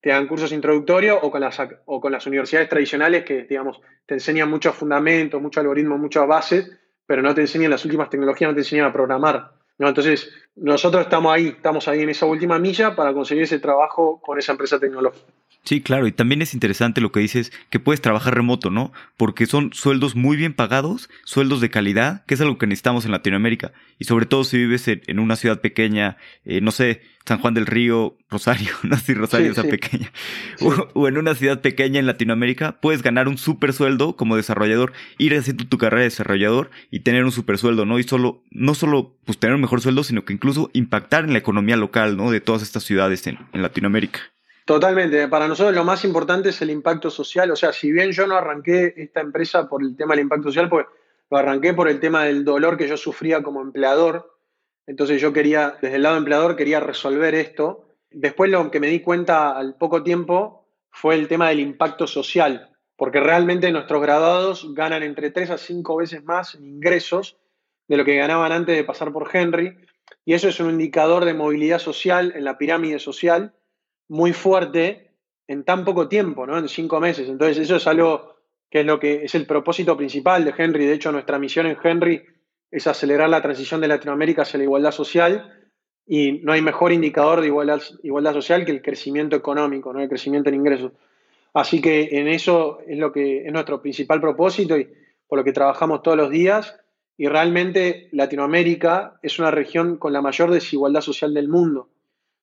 Speaker 1: te dan cursos introductorios o con las, o con las universidades tradicionales que, digamos, te enseñan muchos fundamentos, muchos algoritmos, muchas bases, pero no te enseñan las últimas tecnologías, no te enseñan a programar. ¿no? Entonces, nosotros estamos ahí, estamos ahí en esa última milla para conseguir ese trabajo con esa empresa tecnológica.
Speaker 2: Sí, claro, y también es interesante lo que dices, que puedes trabajar remoto, ¿no? Porque son sueldos muy bien pagados, sueldos de calidad, que es algo que necesitamos en Latinoamérica. Y sobre todo si vives en, una ciudad pequeña, eh, no sé, San Juan del Río, Rosario, (laughs) no sé si Rosario es pequeña, o, en una ciudad pequeña en Latinoamérica, puedes ganar un super sueldo como desarrollador, ir haciendo tu carrera de desarrollador y tener un super sueldo, ¿no? Y solo, no solo pues tener un mejor sueldo, sino que incluso impactar en la economía local, ¿no? De todas estas ciudades en Latinoamérica.
Speaker 1: Totalmente. Para nosotros lo más importante es el impacto social. O sea, si bien yo no arranqué esta empresa por el tema del impacto social, pues lo arranqué por el tema del dolor que yo sufría como empleador. Entonces yo quería, desde el lado empleador, quería resolver esto. Después lo que me di cuenta al poco tiempo fue el tema del impacto social, porque realmente nuestros graduados ganan entre 3 a 5 veces más en ingresos de lo que ganaban antes de pasar por Henry. Y eso es un indicador de movilidad social en la pirámide social muy fuerte en tan poco tiempo, ¿no? En cinco meses. Entonces, eso es algo que es lo que es el propósito principal de Henry. De hecho, nuestra misión en Henry es acelerar la transición de Latinoamérica hacia la igualdad social y no hay mejor indicador de igualdad, social que el crecimiento económico, ¿no? el crecimiento en ingresos. Así que en eso es lo que es nuestro principal propósito y por lo que trabajamos todos los días. Y realmente Latinoamérica es una región con la mayor desigualdad social del mundo.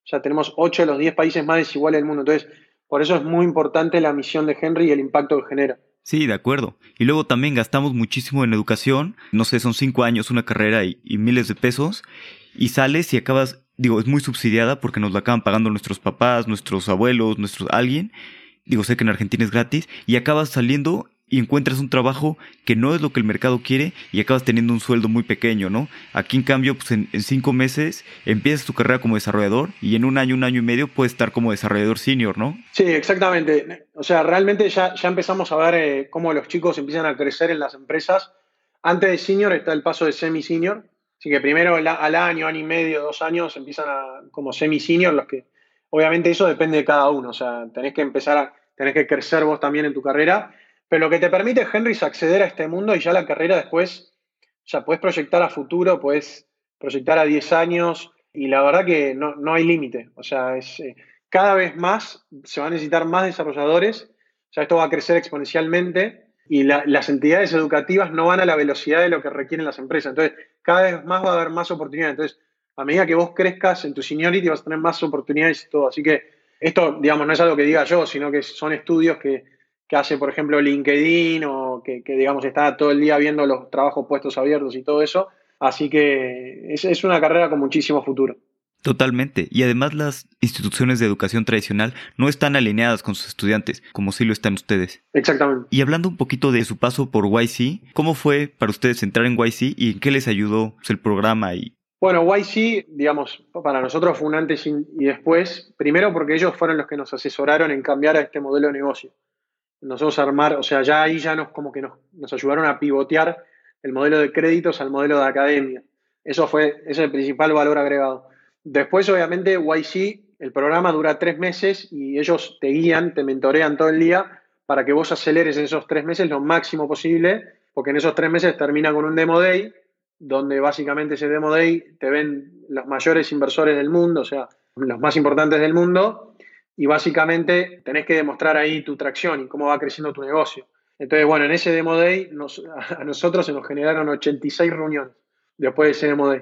Speaker 1: O sea, tenemos 8 de los 10 países más desiguales del mundo. Entonces, por eso es muy importante la misión de Henry y el impacto que genera.
Speaker 2: Sí, de acuerdo. Y luego también gastamos muchísimo en educación. No sé, son 5 años, una carrera y miles de pesos. Y sales y acabas, digo, es muy subsidiada porque nos la acaban pagando nuestros papás, nuestros abuelos, nuestros alguien. Digo, sé que en Argentina es gratis. Y acabas saliendo y encuentras un trabajo que no es lo que el mercado quiere y acabas teniendo un sueldo muy pequeño, ¿no? Aquí en cambio, pues en, cinco meses empiezas tu carrera como desarrollador y en un año, un año y medio puedes estar como desarrollador senior, ¿no?
Speaker 1: Sí, exactamente. O sea, realmente ya, ya empezamos a ver eh, cómo los chicos empiezan a crecer en las empresas. Antes de senior está el paso de semi-senior. Así que primero al año, año y medio, dos años empiezan como semi-senior, los que obviamente eso depende de cada uno. O sea, tenés que empezar a, tenés que crecer vos también en tu carrera pero lo que te permite, Henry, es acceder a este mundo y ya la carrera después, ya puedes proyectar a futuro, puedes proyectar a 10 años y la verdad que no, hay límite. O sea, es, eh, cada vez más se van a necesitar más desarrolladores, o sea, esto va a crecer exponencialmente y las entidades educativas no van a la velocidad de lo que requieren las empresas. Entonces, cada vez más va a haber más oportunidades. Entonces, a medida que vos crezcas en tu seniority vas a tener más oportunidades y todo. Así que esto, digamos, no es algo que diga yo, sino que son estudios que, que hace, por ejemplo, LinkedIn o que, digamos, está todo el día viendo los trabajos puestos abiertos y todo eso. Así que es, es una carrera con muchísimo futuro.
Speaker 2: Totalmente. Y además las instituciones de educación tradicional no están alineadas con sus estudiantes, como sí lo están ustedes.
Speaker 1: Exactamente.
Speaker 2: Y hablando un poquito de su paso por YC, ¿cómo fue para ustedes entrar en YC y en qué les ayudó el programa? Y...
Speaker 1: Bueno, YC, digamos, para nosotros fue un antes y después. Primero porque ellos fueron los que nos asesoraron en cambiar a este modelo de negocio nosotros armar, o sea, ya ahí ya nos como que nos, nos ayudaron a pivotear el modelo de créditos al modelo de academia. Eso fue, ese es el principal valor agregado. Después, obviamente, YC, el programa dura tres meses y ellos te guían, te mentorean todo el día para que vos aceleres en esos tres meses lo máximo posible, porque en esos tres meses termina con un demo day, donde básicamente ese demo day te ven los mayores inversores del mundo, o sea, los más importantes del mundo, y básicamente tenés que demostrar ahí tu tracción y cómo va creciendo tu negocio. Entonces, bueno, en ese Demo Day (laughs) a nosotros se nos generaron 86 reuniones después de ese Demo Day.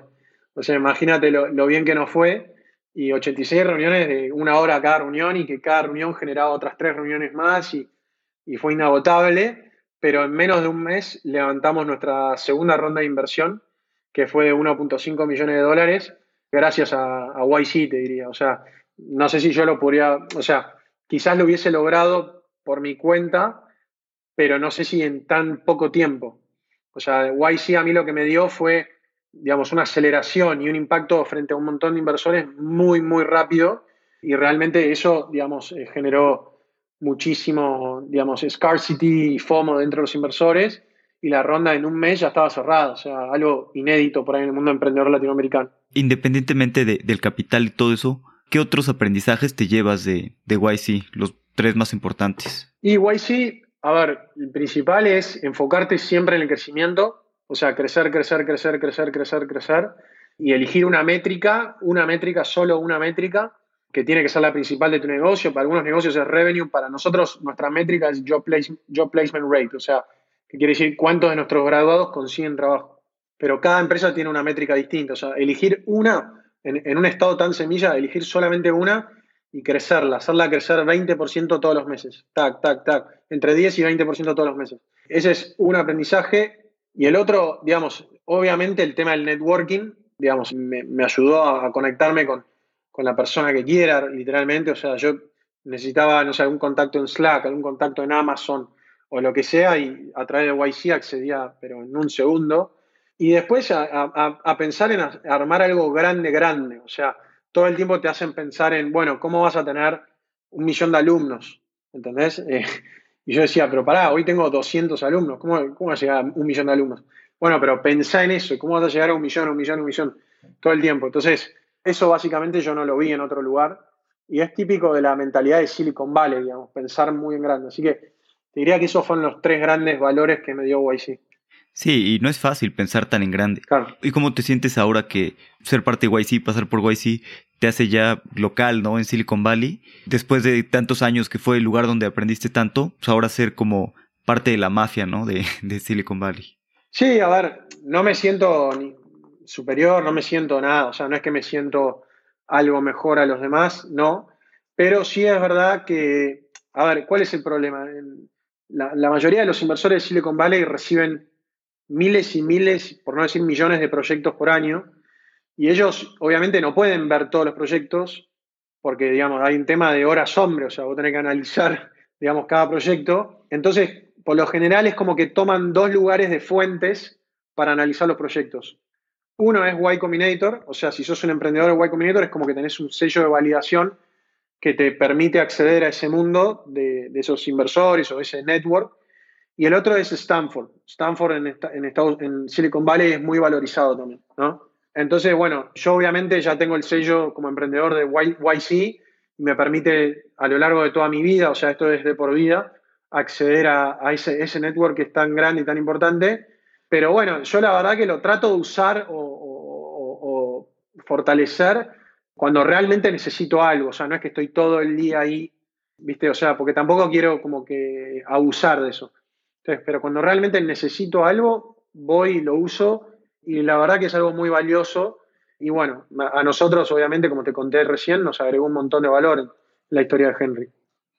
Speaker 1: O sea, imagínate lo, bien que nos fue y 86 reuniones de una hora cada reunión y que cada reunión generaba otras tres reuniones más y, fue inagotable, pero en menos de un mes levantamos nuestra segunda ronda de inversión, que fue de 1.5 millones de dólares, gracias a, a YC, te diría. O sea, no sé si yo lo podría, o sea, quizás lo hubiese logrado por mi cuenta, pero no sé si en tan poco tiempo. O sea, YC a mí lo que me dio fue, digamos, una aceleración y un impacto frente a un montón de inversores muy, muy rápido y realmente eso, digamos, eh, generó muchísimo, digamos, scarcity y FOMO dentro de los inversores y la ronda en un mes ya estaba cerrada, o sea, algo inédito por ahí en el mundo emprendedor latinoamericano.
Speaker 2: Independientemente del capital y todo eso, ¿qué otros aprendizajes te llevas de, de YC, los tres más importantes?
Speaker 1: Y YC, a ver, el principal es enfocarte siempre en el crecimiento, o sea, crecer, crecer, crecer, crecer, crecer, crecer, y elegir una métrica, una métrica, solo una métrica, que tiene que ser la principal de tu negocio. Para algunos negocios es revenue, para nosotros nuestra métrica es job, placement rate, o sea, que quiere decir cuántos de nuestros graduados consiguen trabajo. Pero cada empresa tiene una métrica distinta, o sea, elegir una, en, un estado tan semilla, elegir solamente una y crecerla, hacerla crecer 20% todos los meses. Tac, tac, tac. Entre 10 y 20% todos los meses. Ese es un aprendizaje. Y el otro, digamos, obviamente el tema del networking, digamos, me, ayudó a, conectarme con, la persona que quiera, literalmente. O sea, yo necesitaba, no sé, algún contacto en Slack, algún contacto en Amazon o lo que sea, y a través de YC accedía, pero en un segundo. Y después a, pensar en armar algo grande, grande. O sea, todo el tiempo te hacen pensar en, bueno, ¿cómo vas a tener un millón de alumnos? ¿Entendés? Eh, (laughs) y yo decía, pero pará, hoy tengo 200 alumnos, ¿cómo, ¿cómo vas a llegar a un millón de alumnos? Bueno, pero pensá en eso, ¿cómo vas a llegar a un millón, un millón, un millón todo el tiempo? Entonces, eso básicamente yo no lo vi en otro lugar y es típico de la mentalidad de Silicon Valley, digamos, pensar muy en grande. Así que te diría que esos fueron los tres grandes valores que me dio YC.
Speaker 2: Sí, y no es fácil pensar tan en grande.
Speaker 1: Claro.
Speaker 2: ¿Y cómo te sientes ahora que ser parte de YC, pasar por YC, te hace ya local, ¿no? En Silicon Valley. Después de tantos años que fue el lugar donde aprendiste tanto, pues ahora ser como parte de la mafia, ¿no? De, (laughs) de Silicon Valley.
Speaker 1: Sí, a ver, no me siento ni superior, no me siento nada. O sea, no es que me siento algo mejor a los demás, no. Pero sí es verdad que, a ver, ¿cuál es el problema? La, la mayoría de los inversores de Silicon Valley reciben miles y miles, por no decir millones de proyectos por año, y ellos obviamente no pueden ver todos los proyectos porque, digamos, hay un tema de horas hombre, o sea, vos tenés que analizar, (laughs) digamos, cada proyecto. Entonces, por lo general es como que toman dos lugares de fuentes para analizar los proyectos. Uno es Y Combinator, o sea, si sos un emprendedor de Y Combinator es como que tenés un sello de validación que te permite acceder a ese mundo de, de esos inversores o ese network y el otro es Stanford. Stanford en, Estados, en Silicon Valley es muy valorizado también, ¿no? Entonces, bueno, yo obviamente ya tengo el sello como emprendedor de YC y me permite a lo largo de toda mi vida, o sea, esto es de por vida, acceder a, ese, ese, network que es tan grande y tan importante. Pero bueno, yo la verdad que lo trato de usar o fortalecer cuando realmente necesito algo, o sea, no es que estoy todo el día ahí, ¿viste? O sea, porque tampoco quiero como que abusar de eso pero cuando realmente necesito algo, voy y lo uso y la verdad que es algo muy valioso. Y bueno, a nosotros, obviamente, como te conté recién, nos agregó un montón de valor en la historia de Henry.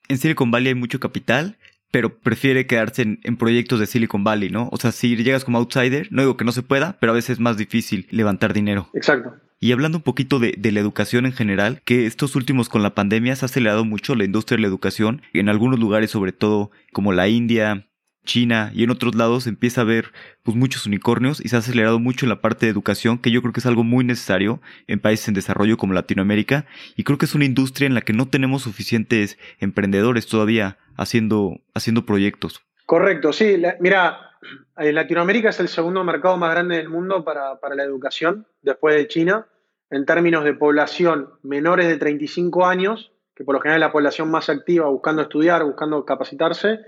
Speaker 2: En Silicon Valley hay mucho capital, pero prefiere quedarse en, proyectos de Silicon Valley, ¿no? O sea, si llegas como outsider, no digo que no se pueda, pero a veces es más difícil levantar dinero.
Speaker 1: Exacto.
Speaker 2: Y hablando un poquito de, de, la educación en general, que estos últimos con la pandemia se ha acelerado mucho la industria de la educación, en algunos lugares sobre todo como la India, China y en otros lados empieza a haber pues muchos unicornios y se ha acelerado mucho en la parte de educación que yo creo que es algo muy necesario en países en desarrollo como Latinoamérica y creo que es una industria en la que no tenemos suficientes emprendedores todavía haciendo, haciendo proyectos.
Speaker 1: Correcto, sí, mira, eh, Latinoamérica es el segundo mercado más grande del mundo para, para la educación después de China en términos de población menores de 35 años, que por lo general es la población más activa buscando estudiar, buscando capacitarse,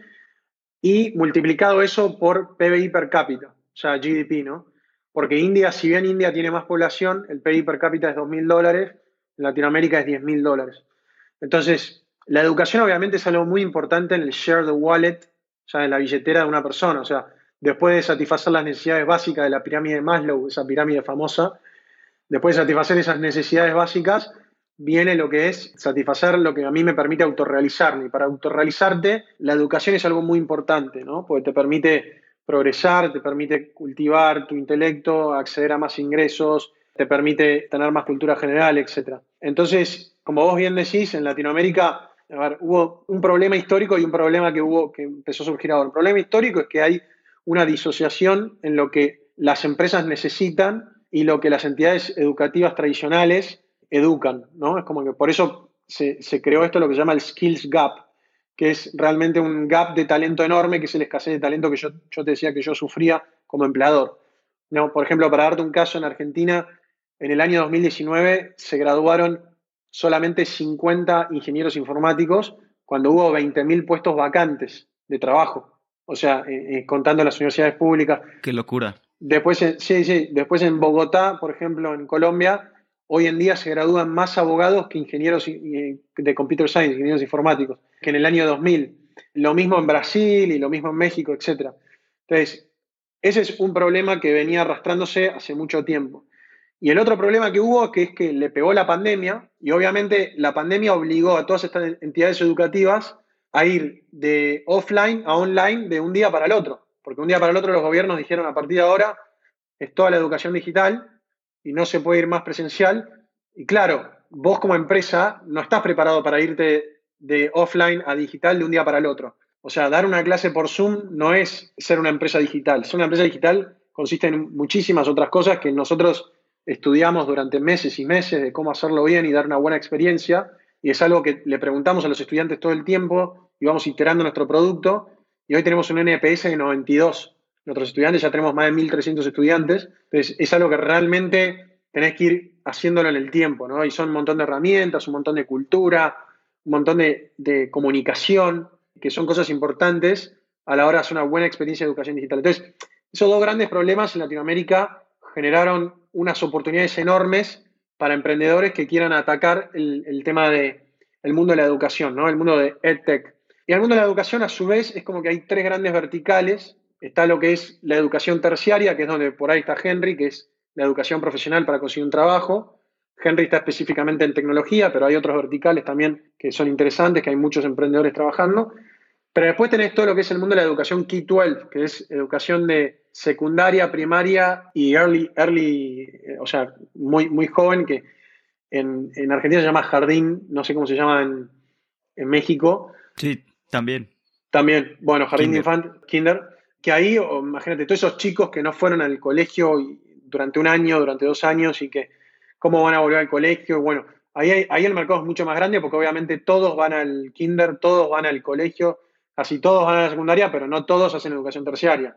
Speaker 1: y multiplicado eso por PBI per cápita, o sea, GDP, ¿no? Porque India, si bien India tiene más población, el PBI per cápita es 2.000 dólares, en Latinoamérica es 10.000 dólares. Entonces, la educación obviamente es algo muy importante en el share the wallet, o sea, en la billetera de una persona. O sea, después de satisfacer las necesidades básicas de la pirámide de Maslow, esa pirámide famosa, después de satisfacer esas necesidades básicas, viene lo que es satisfacer lo que a mí me permite autorrealizarme. Y para autorrealizarte, la educación es algo muy importante, ¿no? Porque te permite progresar, te permite cultivar tu intelecto, acceder a más ingresos, te permite tener más cultura general, etc. Entonces, como vos bien decís, en Latinoamérica hubo un problema histórico y un problema que hubo que empezó a surgir ahora. El problema histórico es que hay una disociación en lo que las empresas necesitan y lo que las entidades educativas tradicionales educan, ¿no? Es como que por eso se, creó esto lo que se llama el skills gap, que es realmente un gap de talento enorme, que es el escasez de talento que yo, yo te decía que yo sufría como empleador. ¿no? Por ejemplo, para darte un caso, en Argentina en el año 2019 se graduaron solamente 50 ingenieros informáticos cuando hubo 20.000 puestos vacantes de trabajo. O sea, eh, eh, contando las universidades públicas.
Speaker 2: Qué locura.
Speaker 1: Después, sí, sí, después en Bogotá, por ejemplo, en Colombia, hoy en día se gradúan más abogados que ingenieros de computer science, ingenieros informáticos, que en el año 2000. Lo mismo en Brasil y lo mismo en México, etc. Entonces, ese es un problema que venía arrastrándose hace mucho tiempo. Y el otro problema que hubo que es que le pegó la pandemia y obviamente la pandemia obligó a todas estas entidades educativas a ir de offline a online de un día para el otro. Porque un día para el otro los gobiernos dijeron a partir de ahora es toda la educación digital y no se puede ir más presencial. Y claro, vos como empresa no estás preparado para irte de offline a digital de un día para el otro. O sea, dar una clase por Zoom no es ser una empresa digital. Ser una empresa digital consiste en muchísimas otras cosas que nosotros estudiamos durante meses y meses de cómo hacerlo bien y dar una buena experiencia. Y es algo que le preguntamos a los estudiantes todo el tiempo y vamos iterando nuestro producto. Y hoy tenemos un NPS de 92. Nuestros estudiantes ya tenemos más de 1.300 estudiantes. Entonces, es algo que realmente tenés que ir haciéndolo en el tiempo, ¿no? Y son un montón de herramientas, un montón de cultura, un montón de, de comunicación, que son cosas importantes a la hora de hacer una buena experiencia de educación digital. Entonces, esos dos grandes problemas en Latinoamérica generaron unas oportunidades enormes para emprendedores que quieran atacar el, tema del el mundo de la educación, ¿no? el mundo de EdTech. Y el mundo de la educación, a su vez, es como que hay tres grandes verticales. Está lo que es la educación terciaria, que es donde por ahí está Henry, que es la educación profesional para conseguir un trabajo. Henry está específicamente en tecnología, pero hay otros verticales también que son interesantes, que hay muchos emprendedores trabajando. Pero después tenés todo lo que es el mundo de la educación K-12, que es educación de secundaria, primaria y early, early eh, o sea, muy, muy joven, que en, Argentina se llama jardín, no sé cómo se llama en, México.
Speaker 2: Sí, también.
Speaker 1: También, bueno, jardín de infante, kinder, que ahí, imagínate, todos esos chicos que no fueron al colegio durante un año, durante dos años y que cómo van a volver al colegio, bueno, ahí, ahí el mercado es mucho más grande porque obviamente todos van al kinder, todos van al colegio, Casi todos van a la secundaria, pero no todos hacen educación terciaria.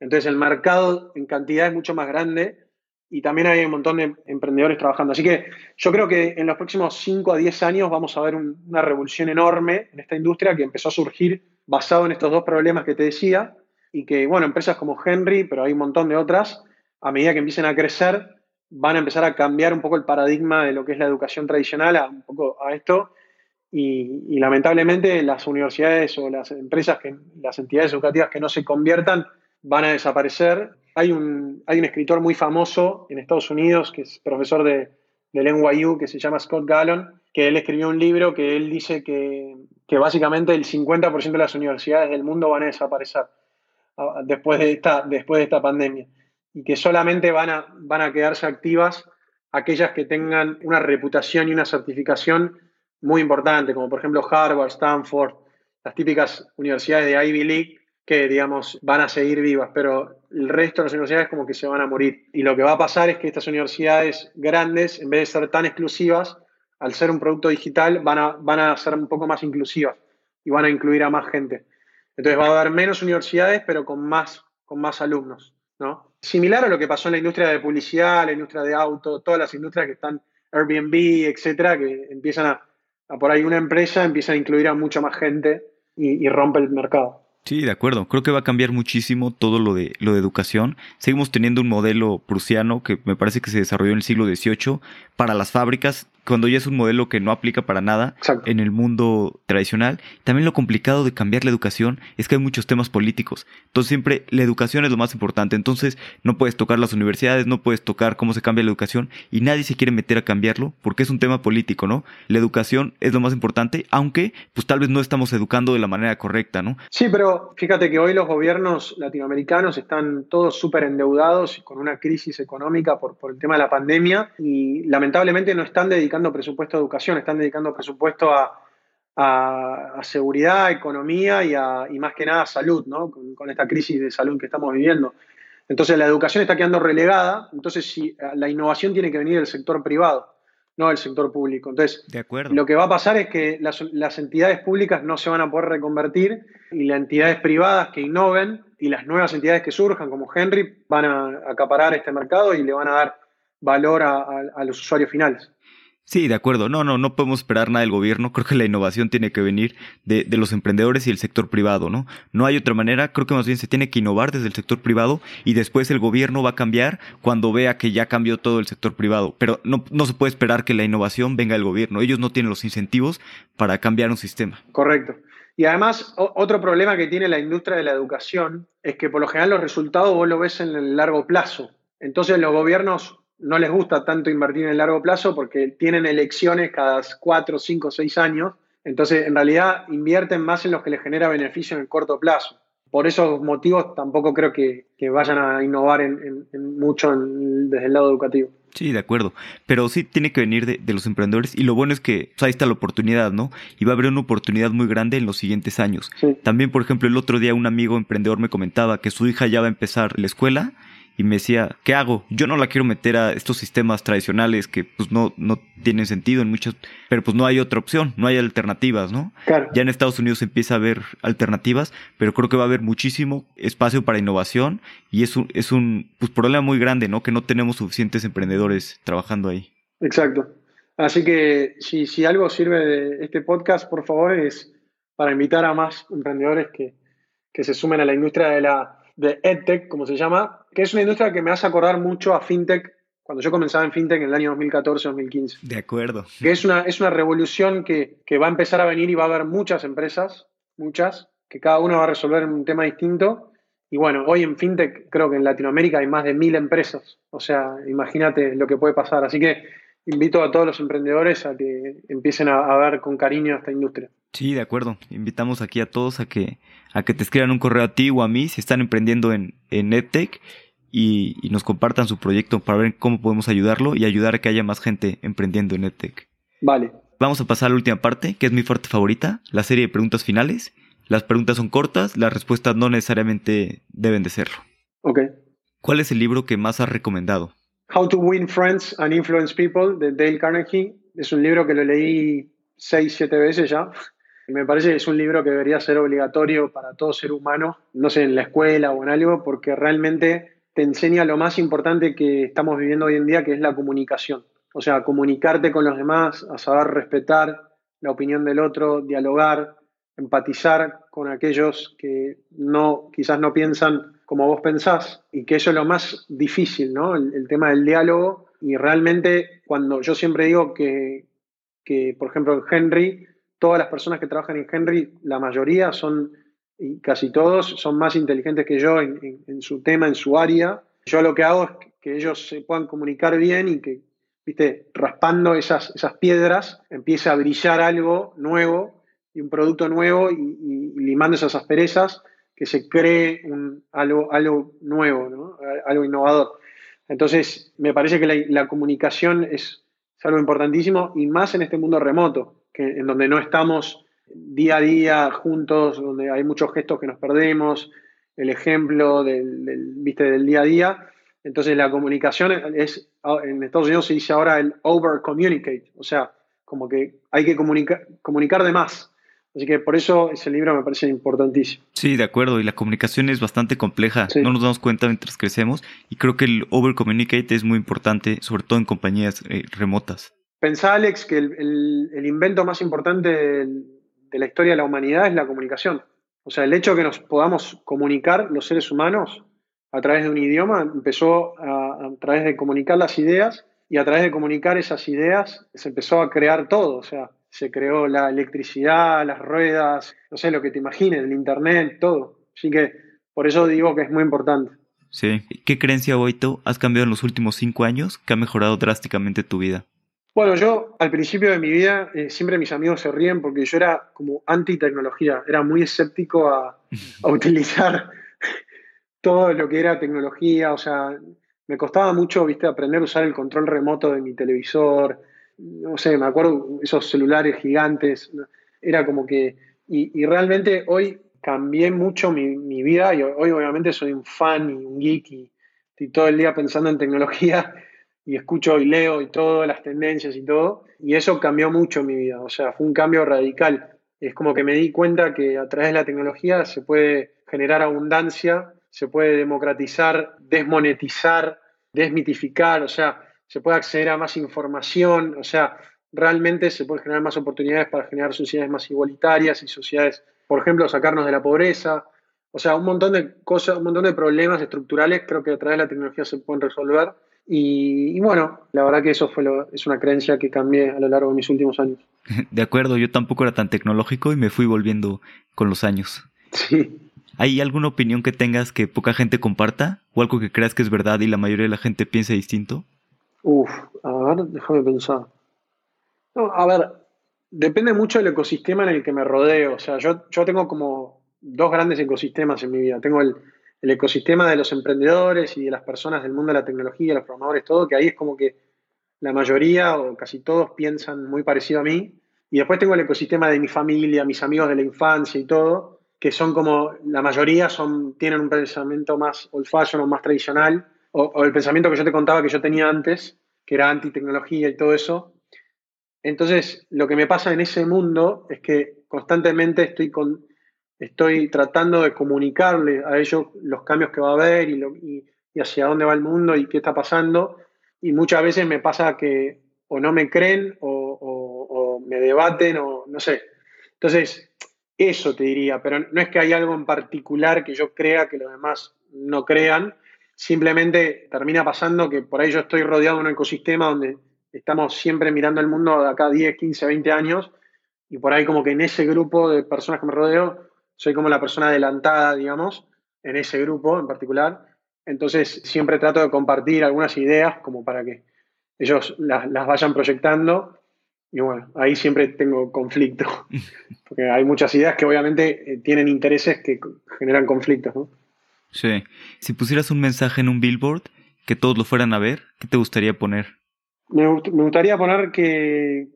Speaker 1: Entonces el mercado en cantidad es mucho más grande y también hay un montón de emprendedores trabajando. Así que yo creo que en los próximos 5 a 10 años vamos a ver una revolución enorme en esta industria que empezó a surgir basado en estos dos problemas que te decía y que, bueno, empresas como Henry, pero hay un montón de otras, a medida que empiecen a crecer, van a empezar a cambiar un poco el paradigma de lo que es la educación tradicional a un poco a esto y, lamentablemente las universidades o las empresas, que, las entidades educativas que no se conviertan van a desaparecer. Hay un, hay un escritor muy famoso en Estados Unidos que es profesor de, del NYU que se llama Scott Gallon, que él escribió un libro que él dice que, que básicamente el 50% de las universidades del mundo van a desaparecer después de esta, después de esta pandemia y que solamente van a, van a quedarse activas aquellas que tengan una reputación y una certificación muy importante, como por ejemplo Harvard, Stanford, las típicas universidades de Ivy League, que digamos van a seguir vivas, pero el resto de las universidades como que se van a morir. Y lo que va a pasar es que estas universidades grandes, en vez de ser tan exclusivas, al ser un producto digital, van a, van a ser un poco más inclusivas y van a incluir a más gente. Entonces va a haber menos universidades, pero con más, con más alumnos. ¿no? Similar a lo que pasó en la industria de publicidad, la industria de auto, todas las industrias que están Airbnb, etcétera, que empiezan a, por ahí una empresa empieza a incluir a mucha más gente y, y rompe el mercado.
Speaker 2: Sí, de acuerdo. Creo que va a cambiar muchísimo todo lo de, lo de educación. Seguimos teniendo un modelo prusiano que me parece que se desarrolló en el siglo XVIII para las fábricas cuando ya es un modelo que no aplica para nada en el mundo tradicional. También lo complicado de cambiar la educación es que hay muchos temas políticos. Entonces siempre la educación es lo más importante. Entonces no puedes tocar las universidades, no puedes tocar cómo se cambia la educación y nadie se quiere meter a cambiarlo porque es un tema político, ¿no? La educación es lo más importante, aunque pues tal vez no estamos educando de la manera correcta, ¿no?
Speaker 1: Sí, pero fíjate que hoy los gobiernos latinoamericanos están todos súper endeudados y con una crisis económica por, por el tema de la pandemia y lamentablemente no están dedicando presupuesto a educación, están dedicando presupuesto a, seguridad, economía y, más que nada a salud, ¿no? Con, esta crisis de salud que estamos viviendo. Entonces la educación está quedando relegada, entonces si, la innovación tiene que venir del sector privado, no del sector público. Entonces,
Speaker 2: de acuerdo.
Speaker 1: lo que va a pasar es que las, las entidades públicas no se van a poder reconvertir y las entidades privadas que innoven y las nuevas entidades que surjan como Henry van a acaparar este mercado y le van a dar valor a los usuarios finales.
Speaker 2: Sí, de acuerdo. No, no, no podemos esperar nada del gobierno. Creo que la innovación tiene que venir de, de, los emprendedores y el sector privado, ¿no? No hay otra manera. Creo que más bien se tiene que innovar desde el sector privado y después el gobierno va a cambiar cuando vea que ya cambió todo el sector privado. Pero no, no se puede esperar que la innovación venga del gobierno. Ellos no tienen los incentivos para cambiar un sistema.
Speaker 1: Correcto. Y además, otro problema que tiene la industria de la educación es que por lo general los resultados vos lo ves en el largo plazo. Entonces los gobiernos no les gusta tanto invertir en el largo plazo porque tienen elecciones cada cuatro, cinco, seis años. Entonces, en realidad, invierten más en los que les genera beneficio en el corto plazo. Por esos motivos, tampoco creo que, vayan a innovar en, mucho desde el lado educativo.
Speaker 2: Sí, de acuerdo. Pero sí tiene que venir de, los emprendedores. Y lo bueno es que pues, ahí está la oportunidad, ¿no? Y va a haber una oportunidad muy grande en los siguientes años. También, por ejemplo, el otro día un amigo emprendedor me comentaba que su hija ya va a empezar la escuela y me decía, ¿qué hago? Yo no la quiero meter a estos sistemas tradicionales que pues no, no tienen sentido en muchos, pero pues no hay otra opción, no hay alternativas, ¿no?
Speaker 1: Claro.
Speaker 2: Ya en Estados Unidos empieza a haber alternativas, pero creo que va a haber muchísimo espacio para innovación y es un, es un pues, problema muy grande, ¿no? Que no tenemos suficientes emprendedores trabajando ahí.
Speaker 1: Exacto. Así que si, si algo sirve de este podcast, por favor, es para invitar a más emprendedores que, que se sumen a la industria de la de EdTech, como se llama, que es una industria que me hace acordar mucho a FinTech cuando yo comenzaba en FinTech en el año 2014-2015.
Speaker 2: De acuerdo.
Speaker 1: Que es una, es una revolución que, que, va a empezar a venir y va a haber muchas empresas, muchas, que cada una va a resolver un tema distinto. Y bueno, hoy en FinTech creo que en Latinoamérica hay más de mil empresas. O sea, imagínate lo que puede pasar. Así que invito a todos los emprendedores a que empiecen a, a ver con cariño esta industria.
Speaker 2: Sí, de acuerdo. Invitamos aquí a todos a que, a que te escriban un correo a ti o a mí si están emprendiendo en, en EdTech y, nos compartan su proyecto para ver cómo podemos ayudarlo y ayudar a que haya más gente emprendiendo en EdTech.
Speaker 1: Vale.
Speaker 2: Vamos a pasar a la última parte, que es mi parte favorita, la serie de preguntas finales. Las preguntas son cortas, las respuestas no necesariamente deben de serlo.
Speaker 1: Ok.
Speaker 2: ¿Cuál es el libro que más has recomendado?
Speaker 1: How to Win Friends and Influence People de Dale Carnegie. Es un libro que lo leí seis, siete veces ya. Me parece que es un libro que debería ser obligatorio para todo ser humano, no sé, en la escuela o en algo, porque realmente te enseña lo más importante que estamos viviendo hoy en día, que es la comunicación. O sea, comunicarte con los demás, a saber respetar la opinión del otro, dialogar, empatizar con aquellos que no, quizás no piensan como vos pensás, y que eso es lo más difícil, ¿no? El, tema del diálogo. Y realmente, cuando yo siempre digo que, que, por ejemplo, en Henry, todas las personas que trabajan en Henry, la mayoría son, y casi todos, son más inteligentes que yo en, su tema, en su área. Yo lo que hago es que ellos se puedan comunicar bien y que, viste, raspando esas, esas piedras, empiece a brillar algo nuevo y un producto nuevo y, limando esas asperezas, que se cree algo, algo nuevo, algo innovador. Entonces, me parece que la, comunicación es, algo importantísimo y más en este mundo remoto en donde no estamos día a día juntos, donde hay muchos gestos que nos perdemos, el ejemplo del, ¿viste? del día a día. Entonces la comunicación es, en Estados Unidos se dice ahora el over communicate, o sea, como que hay que comunicar, comunicar de más. Así que por eso ese libro me parece importantísimo.
Speaker 2: Sí, de acuerdo. Y la comunicación es bastante compleja. No nos damos cuenta mientras crecemos. Y creo que el over communicate es muy importante, sobre todo en compañías eh, remotas.
Speaker 1: Pensá, Alex, que el, invento más importante de, la historia de la humanidad es la comunicación. O sea, el hecho de que nos podamos comunicar los seres humanos a través de un idioma empezó a, través de comunicar las ideas y a través de comunicar esas ideas se empezó a crear todo. O sea, se creó la electricidad, las ruedas, no sé, lo que te imagines, el internet, todo. Así que por eso digo que es muy importante.
Speaker 2: Sí. ¿Qué creencia, Boito, has cambiado en los últimos cinco años que ha mejorado drásticamente tu vida?
Speaker 1: Bueno, yo al principio de mi vida, eh, siempre mis amigos se ríen porque yo era como anti-tecnología, era muy escéptico a, (laughs) utilizar todo lo que era tecnología, o sea, me costaba mucho, viste, aprender a usar el control remoto de mi televisor, no sé, me acuerdo esos celulares gigantes, era como que, y, realmente hoy cambié mucho mi, vida y hoy obviamente soy un fan y un geek y estoy todo el día pensando en tecnología (laughs) y escucho y leo y todo, las tendencias y todo, y eso cambió mucho mi vida, o sea, fue un cambio radical. Es como que me di cuenta que a través de la tecnología se puede generar abundancia, se puede democratizar, desmonetizar, desmitificar, o sea, se puede acceder a más información, o sea, realmente se pueden generar más oportunidades para generar sociedades más igualitarias y sociedades, por ejemplo, sacarnos de la pobreza. O sea, un montón de cosas, un montón de problemas estructurales creo que a través de la tecnología se pueden resolver. Y, bueno, la verdad que eso fue es una creencia que cambié a lo largo de mis últimos años. (laughs)
Speaker 2: De acuerdo, yo tampoco era tan tecnológico y me fui volviendo con los años.
Speaker 1: Sí.
Speaker 2: ¿Hay alguna opinión que tengas que poca gente comparta? ¿O algo que creas que es verdad y la mayoría de la gente piensa distinto?
Speaker 1: Uf, a ver, déjame pensar. No, a ver, depende mucho del ecosistema en el que me rodeo. O sea, yo, yo tengo como dos grandes ecosistemas en mi vida. Tengo el, ecosistema de los emprendedores y de las personas del mundo de la tecnología, los programadores, todo, que ahí es como que la mayoría o casi todos piensan muy parecido a mí. Y después tengo el ecosistema de mi familia, mis amigos de la infancia y todo, que son como, la mayoría son, tienen un pensamiento más old fashion o más tradicional, o, o el pensamiento que yo te contaba que yo tenía antes, que era anti-tecnología y todo eso, entonces, lo que me pasa en ese mundo es que constantemente estoy, con, estoy tratando de comunicarle a ellos los cambios que va a haber y, hacia dónde va el mundo y qué está pasando. Y muchas veces me pasa que o no me creen o, me debaten o no sé. Entonces, eso te diría, pero no es que hay algo en particular que yo crea que los demás no crean, simplemente termina pasando que por ahí yo estoy rodeado de un ecosistema donde estamos siempre mirando el mundo de acá 10, 15, 20 años y por ahí como que en ese grupo de personas que me rodeo soy como la persona adelantada, digamos, en ese grupo en particular. Entonces siempre trato de compartir algunas ideas como para que ellos las, vayan proyectando y bueno, ahí siempre tengo conflicto, (laughs) porque hay muchas ideas que obviamente eh, tienen intereses que generan conflictos, ¿no?
Speaker 2: Sí. Si pusieras un mensaje en un billboard que todos lo fueran a ver, ¿qué te gustaría poner?
Speaker 1: Me, gustaría poner que,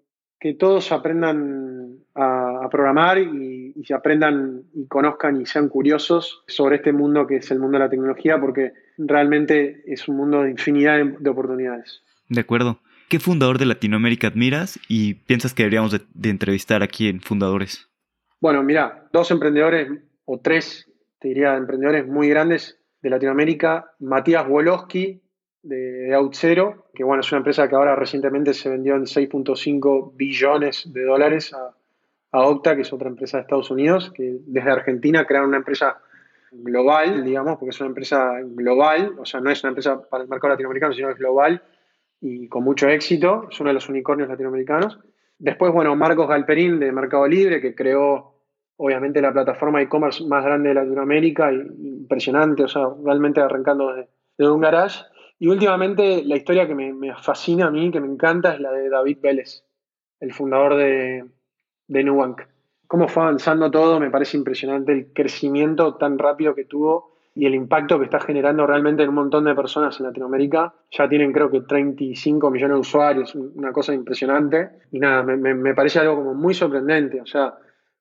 Speaker 1: todos aprendan a, programar y, se aprendan y conozcan y sean curiosos sobre este mundo que es el mundo de la tecnología, porque realmente es un mundo de infinidad de, oportunidades.
Speaker 2: De acuerdo. ¿Qué fundador de Latinoamérica admiras y piensas que deberíamos de, entrevistar aquí en Fundadores?
Speaker 1: Bueno, mira, dos emprendedores o tres, te diría, emprendedores muy grandes de Latinoamérica. Matías Wolowski, de, Outzero, que bueno, es una empresa que ahora recientemente se vendió en 6.5 billones de dólares a, a Octa, que es otra empresa de Estados Unidos, que desde Argentina crearon una empresa global, digamos, porque es una empresa global, o sea, no es una empresa para el mercado latinoamericano, sino es global y con mucho éxito, es uno de los unicornios latinoamericanos. Después, bueno, Marcos Galperín de Mercado Libre, que creó obviamente la plataforma e-commerce más grande de Latinoamérica, impresionante, o sea, realmente arrancando de, de un garage. Y últimamente la historia que me, fascina a mí, que me encanta, es la de David Vélez, el fundador de, de Nubank. Cómo fue avanzando todo, me parece impresionante el crecimiento tan rápido que tuvo y el impacto que está generando realmente en un montón de personas en Latinoamérica. Ya tienen creo que 35 millones de usuarios, una cosa impresionante. Y nada, me, me parece algo como muy sorprendente. O sea,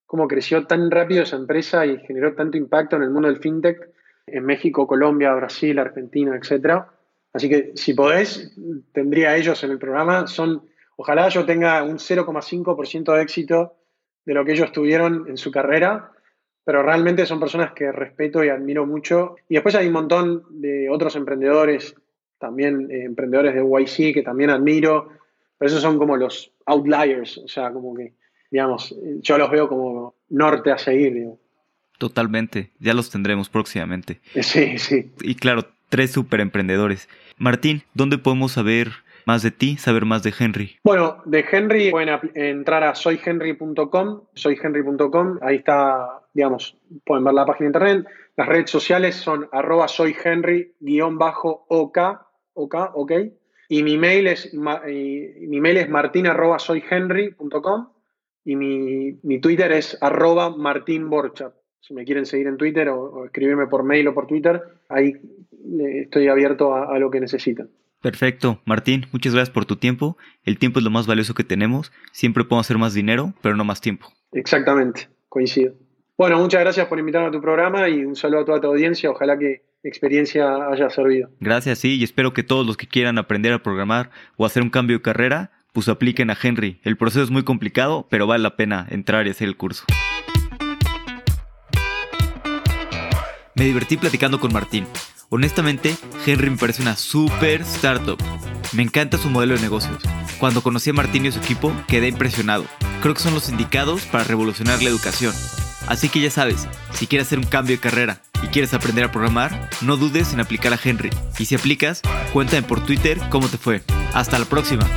Speaker 1: cómo creció tan rápido esa empresa y generó tanto impacto en el mundo del fintech en México, Colombia, Brasil, Argentina, etcétera Así que si podés, tendría ellos en el programa. Son, ojalá yo tenga un 0,5% de éxito de lo que ellos tuvieron en su carrera, pero realmente son personas que respeto y admiro mucho. Y después hay un montón de otros emprendedores, también eh, emprendedores de YC que también admiro, pero esos son como los outliers, o sea, como que, digamos, yo los veo como norte a seguir.
Speaker 2: Totalmente, ya los tendremos próximamente.
Speaker 1: Sí, sí.
Speaker 2: Y claro, tres super emprendedores. Martín, ¿dónde podemos saber más de ti, saber más de Henry?
Speaker 1: Bueno, de Henry pueden entrar a soyhenry.com, soyhenry.com, ahí está, digamos, pueden ver la página de internet. Las redes sociales son arroba soyhenry-ok, ok, ok. Y mi mail es, mi mail es martin arroba soyhenry.com y mi, mi, Twitter es arroba. Si me quieren seguir en Twitter o escribirme por mail o por Twitter, ahí estoy abierto a, lo que necesitan.
Speaker 2: Perfecto. Martín, muchas gracias por tu tiempo. El tiempo es lo más valioso que tenemos. Siempre podemos hacer más dinero, pero no más tiempo.
Speaker 1: Exactamente, coincido. Bueno, muchas gracias por invitarme a tu programa y un saludo a toda tu audiencia. Ojalá que experiencia haya servido.
Speaker 2: Gracias, sí, y espero que todos los que quieran aprender a programar o hacer un cambio de carrera, pues apliquen a Henry. El proceso es muy complicado, pero vale la pena entrar y hacer el curso. Me divertí platicando con Martín Honestamente, Henry me parece una super startup. Me encanta su modelo de negocios. Cuando conocí a Martín y su equipo, quedé impresionado. Creo que son los indicados para revolucionar la educación. Así que ya sabes, si quieres hacer un cambio de carrera y quieres aprender a programar, no dudes en aplicar a Henry. Y si aplicas, cuéntame por Twitter cómo te fue. Hasta la próxima.